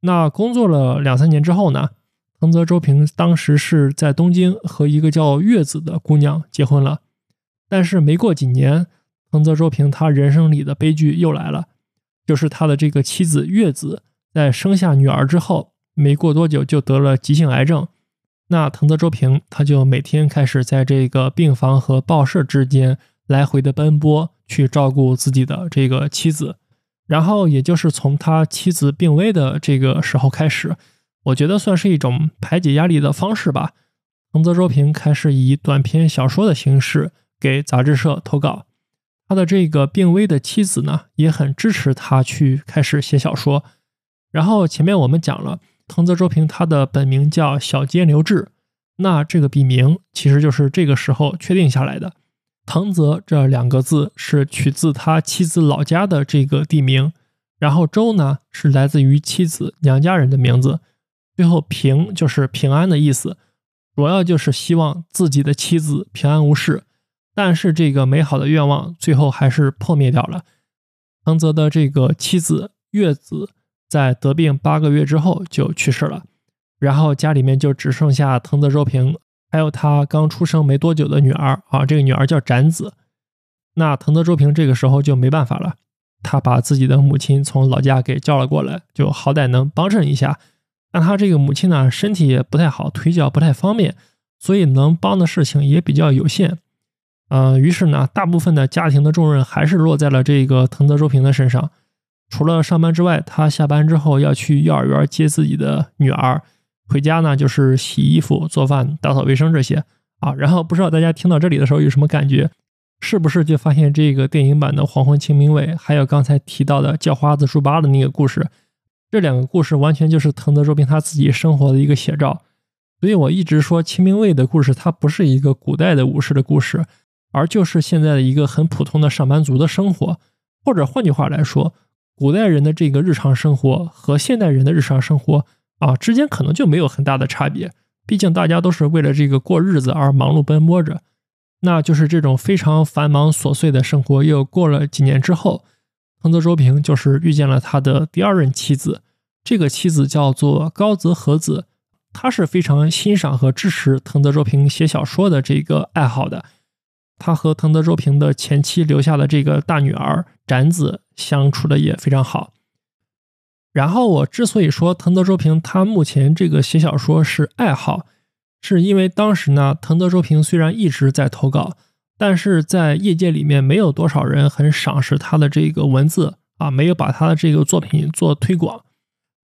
那工作了两三年之后呢？藤泽周平当时是在东京和一个叫月子的姑娘结婚了，但是没过几年，藤泽周平他人生里的悲剧又来了，就是他的这个妻子月子在生下女儿之后，没过多久就得了急性癌症。那藤泽周平他就每天开始在这个病房和报社之间来回的奔波，去照顾自己的这个妻子。然后也就是从他妻子病危的这个时候开始。我觉得算是一种排解压力的方式吧。藤泽周平开始以短篇小说的形式给杂志社投稿。他的这个病危的妻子呢，也很支持他去开始写小说。然后前面我们讲了，藤泽周平他的本名叫小间流志，那这个笔名其实就是这个时候确定下来的。藤泽这两个字是取自他妻子老家的这个地名，然后周呢是来自于妻子娘家人的名字，最后平就是平安的意思，主要就是希望自己的妻子平安无事。但是这个美好的愿望最后还是破灭掉了。藤泽的这个妻子月子在得病八个月之后就去世了，然后家里面就只剩下藤泽周平。还有他刚出生没多久的女儿啊，这个女儿叫展子。那藤泽周平这个时候就没办法了，他把自己的母亲从老家给叫了过来，就好歹能帮衬一下。但他这个母亲呢，身体也不太好，腿脚不太方便，所以能帮的事情也比较有限。嗯，于是呢，大部分的家庭的重任还是落在了这个藤泽周平的身上。除了上班之外，他下班之后要去幼儿园接自己的女儿。回家呢，就是洗衣服、做饭、打扫卫生这些啊。然后不知道大家听到这里的时候有什么感觉？是不是就发现这个电影版的《黄昏清明卫》，还有刚才提到的叫花子猪八的那个故事，这两个故事完全就是藤泽周平他自己生活的一个写照。所以我一直说清明卫的故事，它不是一个古代的武士的故事，而就是现在的一个很普通的上班族的生活。或者换句话来说，古代人的这个日常生活和现代人的日常生活。啊，之间可能就没有很大的差别，毕竟大家都是为了这个过日子而忙碌奔波着。那就是这种非常繁忙琐碎的生活，又过了几年之后，藤泽周平就是遇见了他的第二任妻子。这个妻子叫做高泽和子，他是非常欣赏和支持藤泽周平写小说的这个爱好的。他和藤泽周平的前妻留下的这个大女儿展子相处的也非常好。然后我之所以说藤泽周平他目前这个写小说是爱好，是因为当时呢，藤泽周平虽然一直在投稿，但是在业界里面没有多少人很赏识他的这个文字啊，没有把他的这个作品做推广。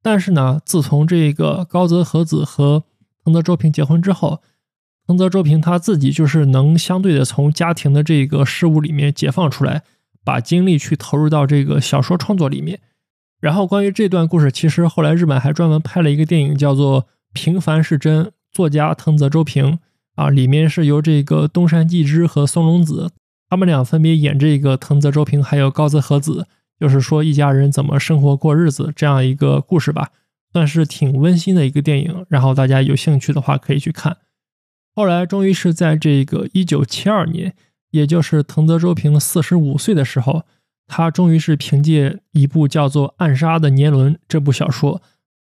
但是呢，自从这个高泽和子和藤泽周平结婚之后，藤泽周平他自己就是能相对的从家庭的这个事物里面解放出来，把精力去投入到这个小说创作里面。然后关于这段故事，其实后来日本还专门拍了一个电影，叫做《平凡是真》，作家藤泽周平啊，里面是由这个东山纪之和松隆子他们俩分别演这个藤泽周平还有高泽和子，就是说一家人怎么生活过日子这样一个故事吧，算是挺温馨的一个电影。然后大家有兴趣的话可以去看。后来终于是在这个一九七二年，也就是藤泽周平四十五岁的时候。他终于是凭借一部叫做《暗杀的年轮》这部小说，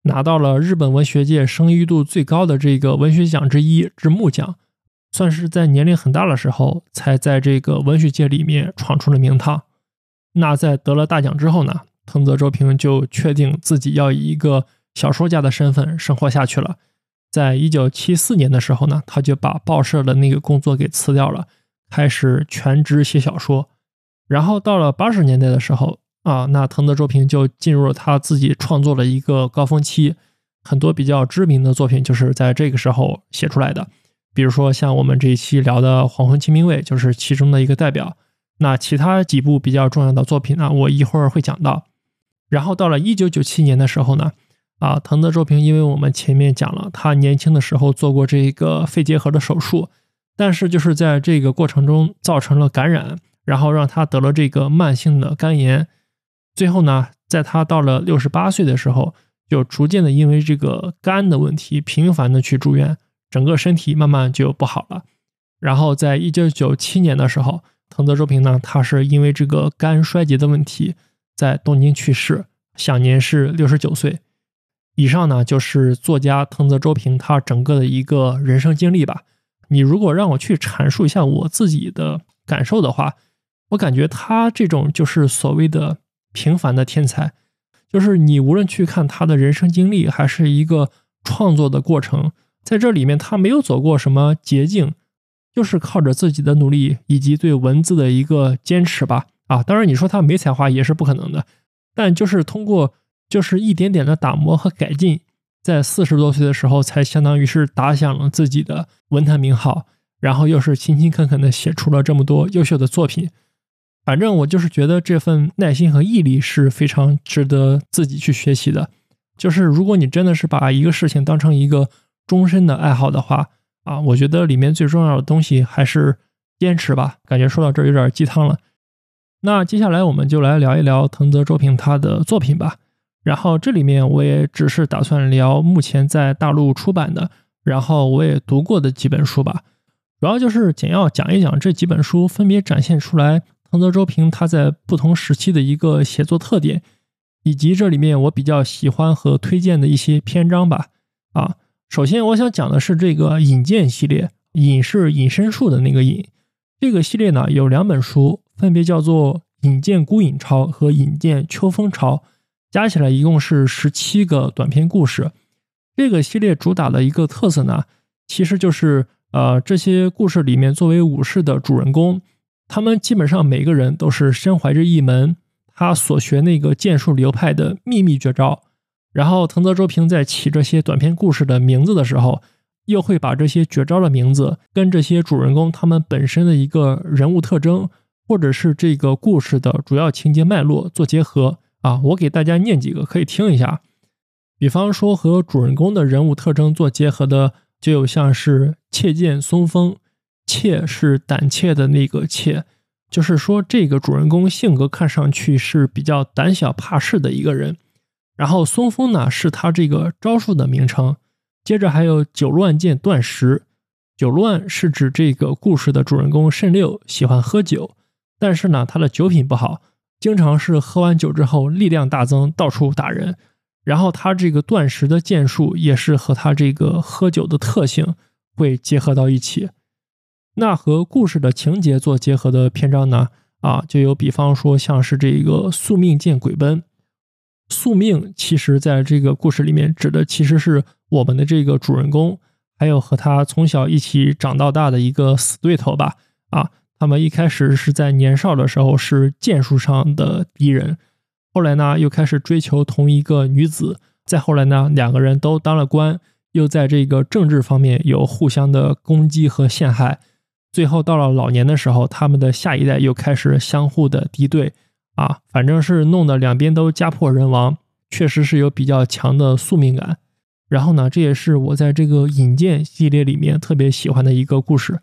拿到了日本文学界声誉度最高的这个文学奖之一——直木奖，算是在年龄很大的时候才在这个文学界里面闯出了名堂。那在得了大奖之后呢，藤泽周平就确定自己要以一个小说家的身份生活下去了。在一九七四年的时候呢，他就把报社的那个工作给辞掉了，开始全职写小说。然后到了八十年代的时候啊，那藤泽周平就进入了他自己创作的一个高峰期，很多比较知名的作品就是在这个时候写出来的。比如说像我们这一期聊的《黄昏清明卫》就是其中的一个代表。那其他几部比较重要的作品呢，我一会儿会讲到。然后到了一九九七年的时候呢，啊，藤泽周平因为我们前面讲了，他年轻的时候做过这个肺结核的手术，但是就是在这个过程中造成了感染。然后让他得了这个慢性的肝炎，最后呢，在他到了六十八岁的时候，就逐渐的因为这个肝的问题，频繁的去住院，整个身体慢慢就不好了。然后在一九九七年的时候，藤泽周平呢，他是因为这个肝衰竭的问题，在东京去世，享年是六十九岁。以上呢，就是作家藤泽周平他整个的一个人生经历吧。你如果让我去阐述一下我自己的感受的话，我感觉他这种就是所谓的平凡的天才，就是你无论去看他的人生经历，还是一个创作的过程，在这里面他没有走过什么捷径，就是靠着自己的努力以及对文字的一个坚持吧。啊，当然你说他没才华也是不可能的，但就是通过就是一点点的打磨和改进，在四十多岁的时候才相当于是打响了自己的文坛名号，然后又是勤勤恳恳的写出了这么多优秀的作品。反正我就是觉得这份耐心和毅力是非常值得自己去学习的。就是如果你真的是把一个事情当成一个终身的爱好的话啊，我觉得里面最重要的东西还是坚持吧。感觉说到这儿有点鸡汤了。那接下来我们就来聊一聊藤泽周平他的作品吧。然后这里面我也只是打算聊目前在大陆出版的，然后我也读过的几本书吧。主要就是简要讲一讲这几本书分别展现出来藤泽周平他在不同时期的一个写作特点，以及这里面我比较喜欢和推荐的一些篇章吧。啊，首先我想讲的是这个引荐系列，引是隐身术的那个引。这个系列呢有两本书，分别叫做《引荐孤影潮》和《引荐秋风潮》，加起来一共是十七个短篇故事。这个系列主打的一个特色呢，其实就是。呃，这些故事里面，作为武士的主人公，他们基本上每个人都是身怀着一门他所学那个剑术流派的秘密绝招。然后，藤泽周平在起这些短篇故事的名字的时候，又会把这些绝招的名字跟这些主人公他们本身的一个人物特征，或者是这个故事的主要情节脉络做结合。啊，我给大家念几个，可以听一下。比方说，和主人公的人物特征做结合的。就有像是切剑松风，妾是胆怯的那个切，就是说这个主人公性格看上去是比较胆小怕事的一个人。然后松风呢是他这个招数的名称。接着还有九乱剑断食，九乱是指这个故事的主人公慎六喜欢喝酒，但是呢他的酒品不好，经常是喝完酒之后力量大增，到处打人。然后他这个断食的剑术也是和他这个喝酒的特性会结合到一起。那和故事的情节做结合的篇章呢？啊，就有比方说像是这个宿命剑鬼奔。宿命其实在这个故事里面指的其实是我们的这个主人公，还有和他从小一起长到大的一个死对头吧。啊，他们一开始是在年少的时候是剑术上的敌人。后来呢，又开始追求同一个女子。再后来呢，两个人都当了官，又在这个政治方面有互相的攻击和陷害。最后到了老年的时候，他们的下一代又开始相互的敌对。啊，反正是弄得两边都家破人亡，确实是有比较强的宿命感。然后呢，这也是我在这个引荐系列里面特别喜欢的一个故事。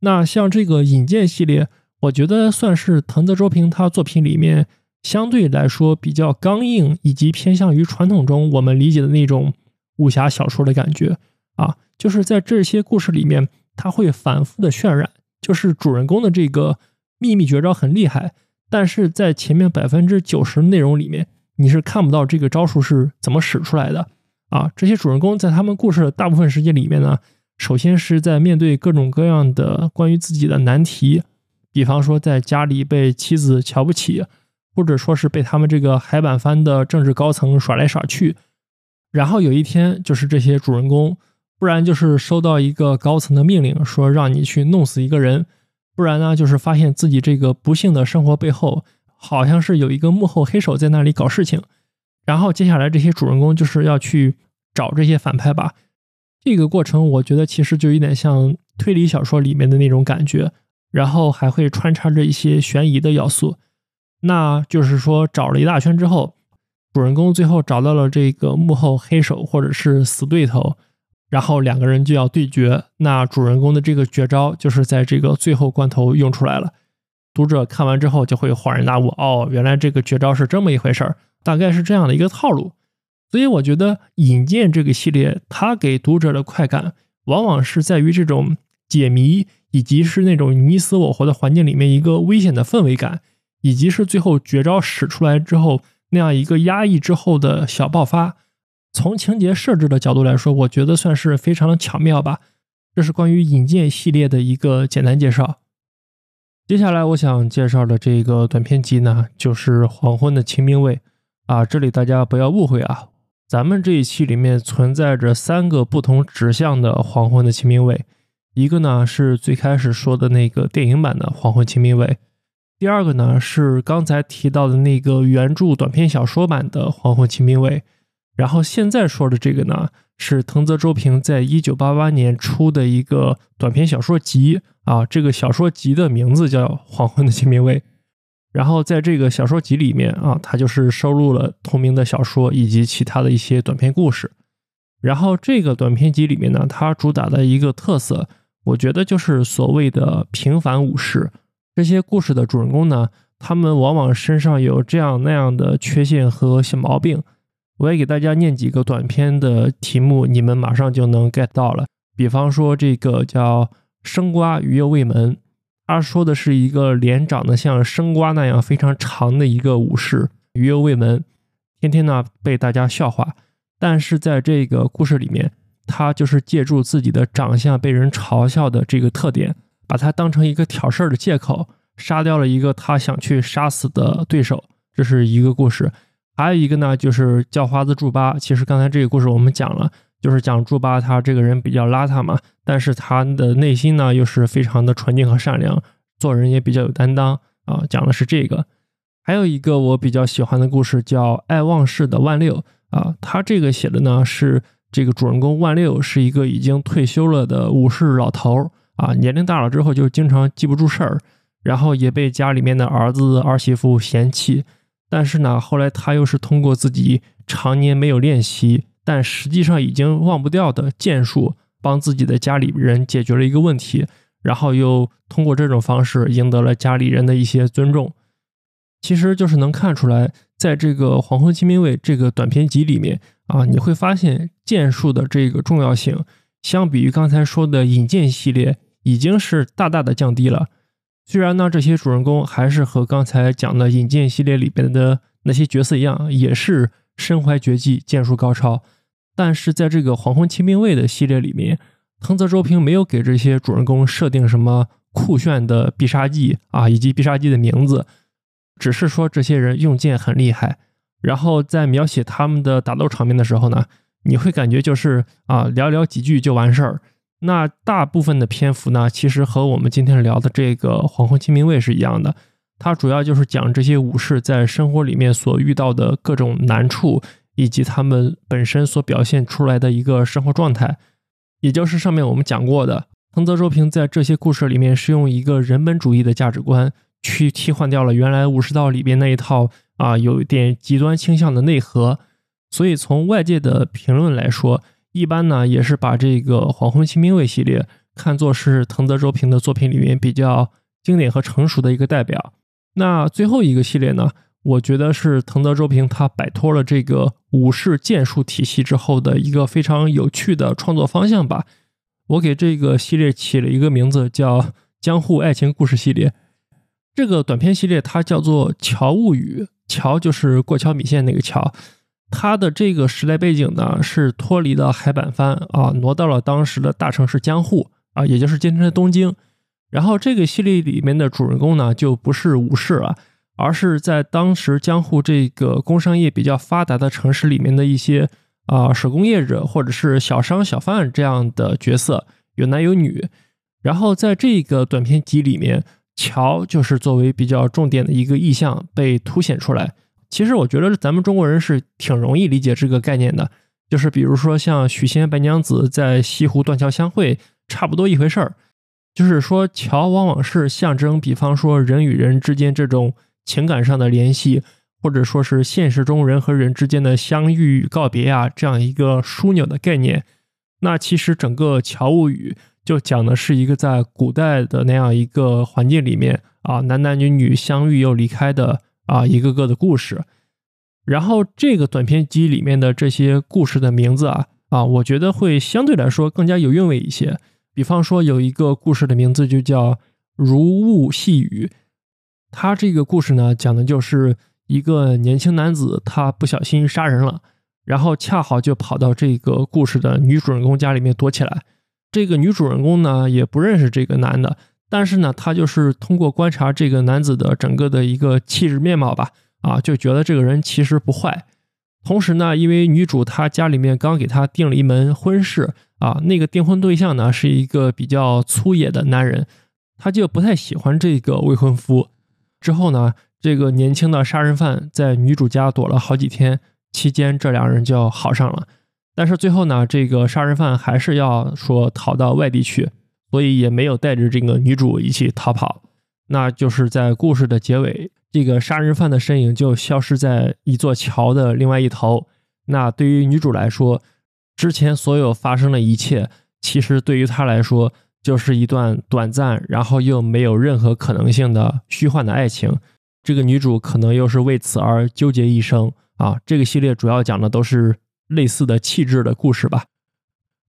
那像这个引荐系列，我觉得算是藤泽周平他作品里面。相对来说比较刚硬，以及偏向于传统中我们理解的那种武侠小说的感觉啊，就是在这些故事里面，他会反复的渲染，就是主人公的这个秘密绝招很厉害，但是在前面百分之九十内容里面，你是看不到这个招数是怎么使出来的啊。这些主人公在他们故事的大部分时间里面呢，首先是在面对各种各样的关于自己的难题，比方说在家里被妻子瞧不起。或者说是被他们这个海板翻的政治高层耍来耍去，然后有一天就是这些主人公，不然就是收到一个高层的命令，说让你去弄死一个人，不然呢就是发现自己这个不幸的生活背后，好像是有一个幕后黑手在那里搞事情，然后接下来这些主人公就是要去找这些反派吧。这个过程我觉得其实就有点像推理小说里面的那种感觉，然后还会穿插着一些悬疑的要素。那就是说，找了一大圈之后，主人公最后找到了这个幕后黑手或者是死对头，然后两个人就要对决。那主人公的这个绝招就是在这个最后关头用出来了。读者看完之后就会恍然大悟，哦，原来这个绝招是这么一回事儿，大概是这样的一个套路。所以我觉得《引荐》这个系列，它给读者的快感，往往是在于这种解谜，以及是那种你死我活的环境里面一个危险的氛围感。以及是最后绝招使出来之后那样一个压抑之后的小爆发，从情节设置的角度来说，我觉得算是非常的巧妙吧。这是关于引荐系列的一个简单介绍。接下来我想介绍的这个短片集呢，就是《黄昏的清明卫》啊。这里大家不要误会啊，咱们这一期里面存在着三个不同指向的《黄昏的清明卫》，一个呢是最开始说的那个电影版的《黄昏清明卫》。第二个呢是刚才提到的那个原著短篇小说版的《黄昏清明卫》，然后现在说的这个呢是藤泽周平在一九八八年出的一个短篇小说集啊，这个小说集的名字叫《黄昏的清明味》。然后在这个小说集里面啊，它就是收录了同名的小说以及其他的一些短篇故事。然后这个短篇集里面呢，它主打的一个特色，我觉得就是所谓的平凡武士。这些故事的主人公呢，他们往往身上有这样那样的缺陷和小毛病。我也给大家念几个短篇的题目，你们马上就能 get 到了。比方说这个叫“生瓜鱼又未门”。他说的是一个脸长得像生瓜那样非常长的一个武士，余忧未门，天天呢被大家笑话。但是在这个故事里面，他就是借助自己的长相被人嘲笑的这个特点，把他当成一个挑事儿的借口，杀掉了一个他想去杀死的对手。这是一个故事。还有一个呢，就是叫花子祝巴。其实刚才这个故事我们讲了。就是讲祝巴他这个人比较邋遢嘛，但是他的内心呢又是非常的纯净和善良，做人也比较有担当啊。讲的是这个，还有一个我比较喜欢的故事叫《爱忘事的万六》啊，他这个写的呢是这个主人公万六是一个已经退休了的武士老头啊，年龄大了之后就经常记不住事儿，然后也被家里面的儿子儿媳妇嫌弃，但是呢后来他又是通过自己常年没有练习。但实际上已经忘不掉的剑术，帮自己的家里人解决了一个问题，然后又通过这种方式赢得了家里人的一些尊重。其实就是能看出来，在这个《黄昏清兵卫》这个短篇集里面啊，你会发现剑术的这个重要性，相比于刚才说的引剑系列，已经是大大的降低了。虽然呢，这些主人公还是和刚才讲的引剑系列里边的那些角色一样，也是身怀绝技，剑术高超。但是在这个黄昏清兵卫的系列里面，藤泽周平没有给这些主人公设定什么酷炫的必杀技啊，以及必杀技的名字，只是说这些人用剑很厉害。然后在描写他们的打斗场面的时候呢，你会感觉就是啊，寥寥几句就完事儿。那大部分的篇幅呢，其实和我们今天聊的这个黄昏清兵卫是一样的，它主要就是讲这些武士在生活里面所遇到的各种难处。以及他们本身所表现出来的一个生活状态，也就是上面我们讲过的，藤泽周平在这些故事里面是用一个人本主义的价值观去替换掉了原来武士道里边那一套啊有一点极端倾向的内核。所以从外界的评论来说，一般呢也是把这个黄昏清兵卫系列看作是藤泽周平的作品里面比较经典和成熟的一个代表。那最后一个系列呢？我觉得是藤泽周平他摆脱了这个武士剑术体系之后的一个非常有趣的创作方向吧。我给这个系列起了一个名字，叫《江户爱情故事系列》。这个短篇系列它叫做《桥物语》，桥就是过桥米线那个桥。它的这个时代背景呢是脱离了海板藩啊，挪到了当时的大城市江户啊，也就是今天的东京。然后这个系列里面的主人公呢就不是武士了。而是在当时江户这个工商业比较发达的城市里面的一些啊手工业者或者是小商小贩这样的角色，有男有女。然后在这个短片集里面，桥就是作为比较重点的一个意象被凸显出来。其实我觉得咱们中国人是挺容易理解这个概念的，就是比如说像许仙白娘子在西湖断桥相会，差不多一回事儿。就是说桥往往是象征，比方说人与人之间这种。情感上的联系，或者说是现实中人和人之间的相遇与告别啊，这样一个枢纽的概念。那其实整个《乔物语》就讲的是一个在古代的那样一个环境里面啊，男男女女相遇又离开的啊一个个的故事。然后这个短片集里面的这些故事的名字啊啊，我觉得会相对来说更加有韵味一些。比方说有一个故事的名字就叫《如雾细雨》。它这个故事呢，讲的就是一个年轻男子，他不小心杀人了，然后恰好就跑到这个故事的女主人公家里面躲起来。这个女主人公呢，也不认识这个男的，但是呢，他就是通过观察这个男子的整个的一个气质面貌吧，啊，就觉得这个人其实不坏。同时呢，因为女主她家里面刚给她订了一门婚事啊，那个订婚对象呢是一个比较粗野的男人，她就不太喜欢这个未婚夫。之后呢，这个年轻的杀人犯在女主家躲了好几天，期间这两人就好上了。但是最后呢，这个杀人犯还是要说逃到外地去，所以也没有带着这个女主一起逃跑。那就是在故事的结尾，这个杀人犯的身影就消失在一座桥的另外一头。那对于女主来说，之前所有发生的一切，其实对于她来说，就是一段短暂，然后又没有任何可能性的虚幻的爱情。这个女主可能又是为此而纠结一生啊！这个系列主要讲的都是类似的气质的故事吧。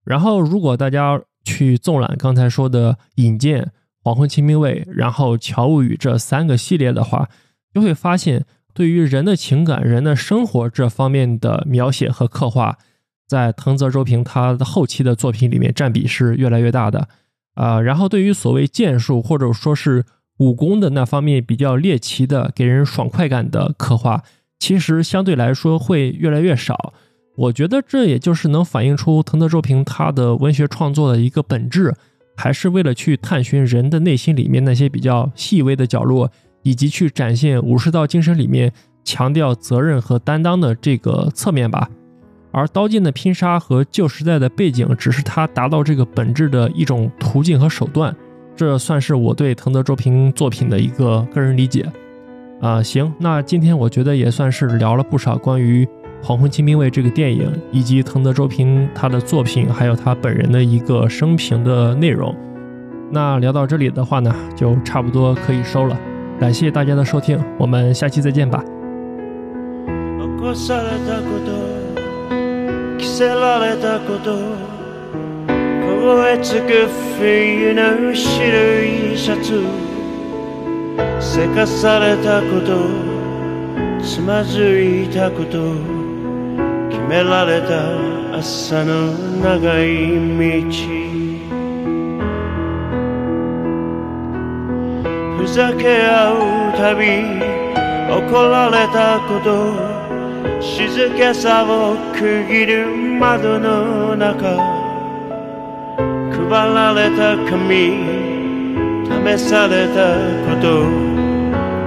然后，如果大家去纵览刚才说的《引荐》《黄昏清兵卫》，然后《乔物语》这三个系列的话，就会发现，对于人的情感、人的生活这方面的描写和刻画，在藤泽周平他的后期的作品里面占比是越来越大的啊。然后，对于所谓剑术或者说是武功的那方面比较猎奇的、给人爽快感的刻画，其实相对来说会越来越少。我觉得这也就是能反映出藤泽周平他的文学创作的一个本质，还是为了去探寻人的内心里面那些比较细微的角落。以及去展现武士道精神里面强调责任和担当的这个侧面吧，而刀剑的拼杀和旧时代的背景只是他达到这个本质的一种途径和手段。这算是我对藤泽周平作品的一个个人理解。啊，行，那今天我觉得也算是聊了不少关于《黄昏清兵卫》这个电影，以及藤泽周平他的作品，还有他本人的一个生平的内容。那聊到这里的话呢，就差不多可以收了。感谢大家的收听，我们下期再见吧。起こされたこと着せられたこと凍えつく冬の白いシャツせかされたことつまずいたこと 決められた朝の長い道。ふざけ合うたび怒られたこと静けさを区切る窓の中配られた紙試されたこと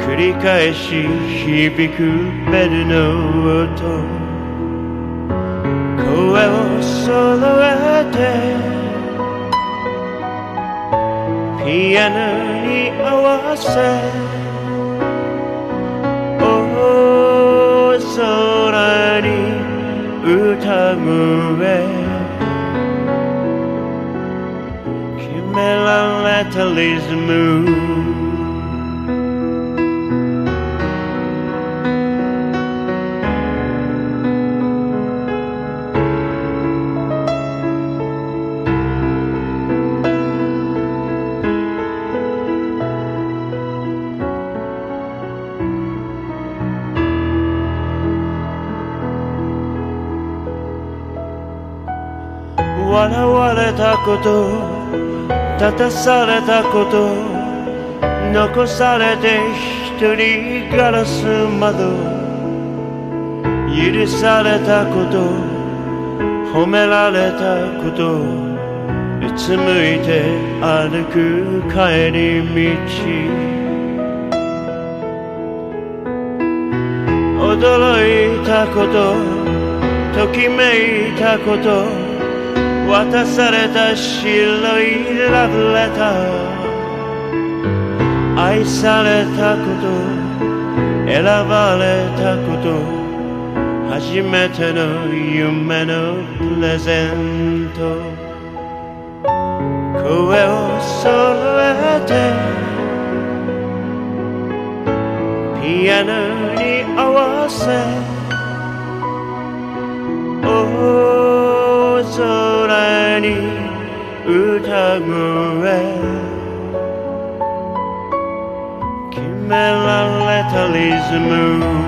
繰り返し響くベルの音。nuevo solo ayer Piyano ni awase Oh, sora ni utagu e Kimerareta these moves こと立たされたこと残されて一人ガラス窓許されたこと褒められたことうつむいて歩く帰り道。驚いたことときめいたこと渡された白いラブレター。愛されたこと選ばれたこと初めての夢のプレゼント。声を揃えてピアノに合わせに歌声決められたリズム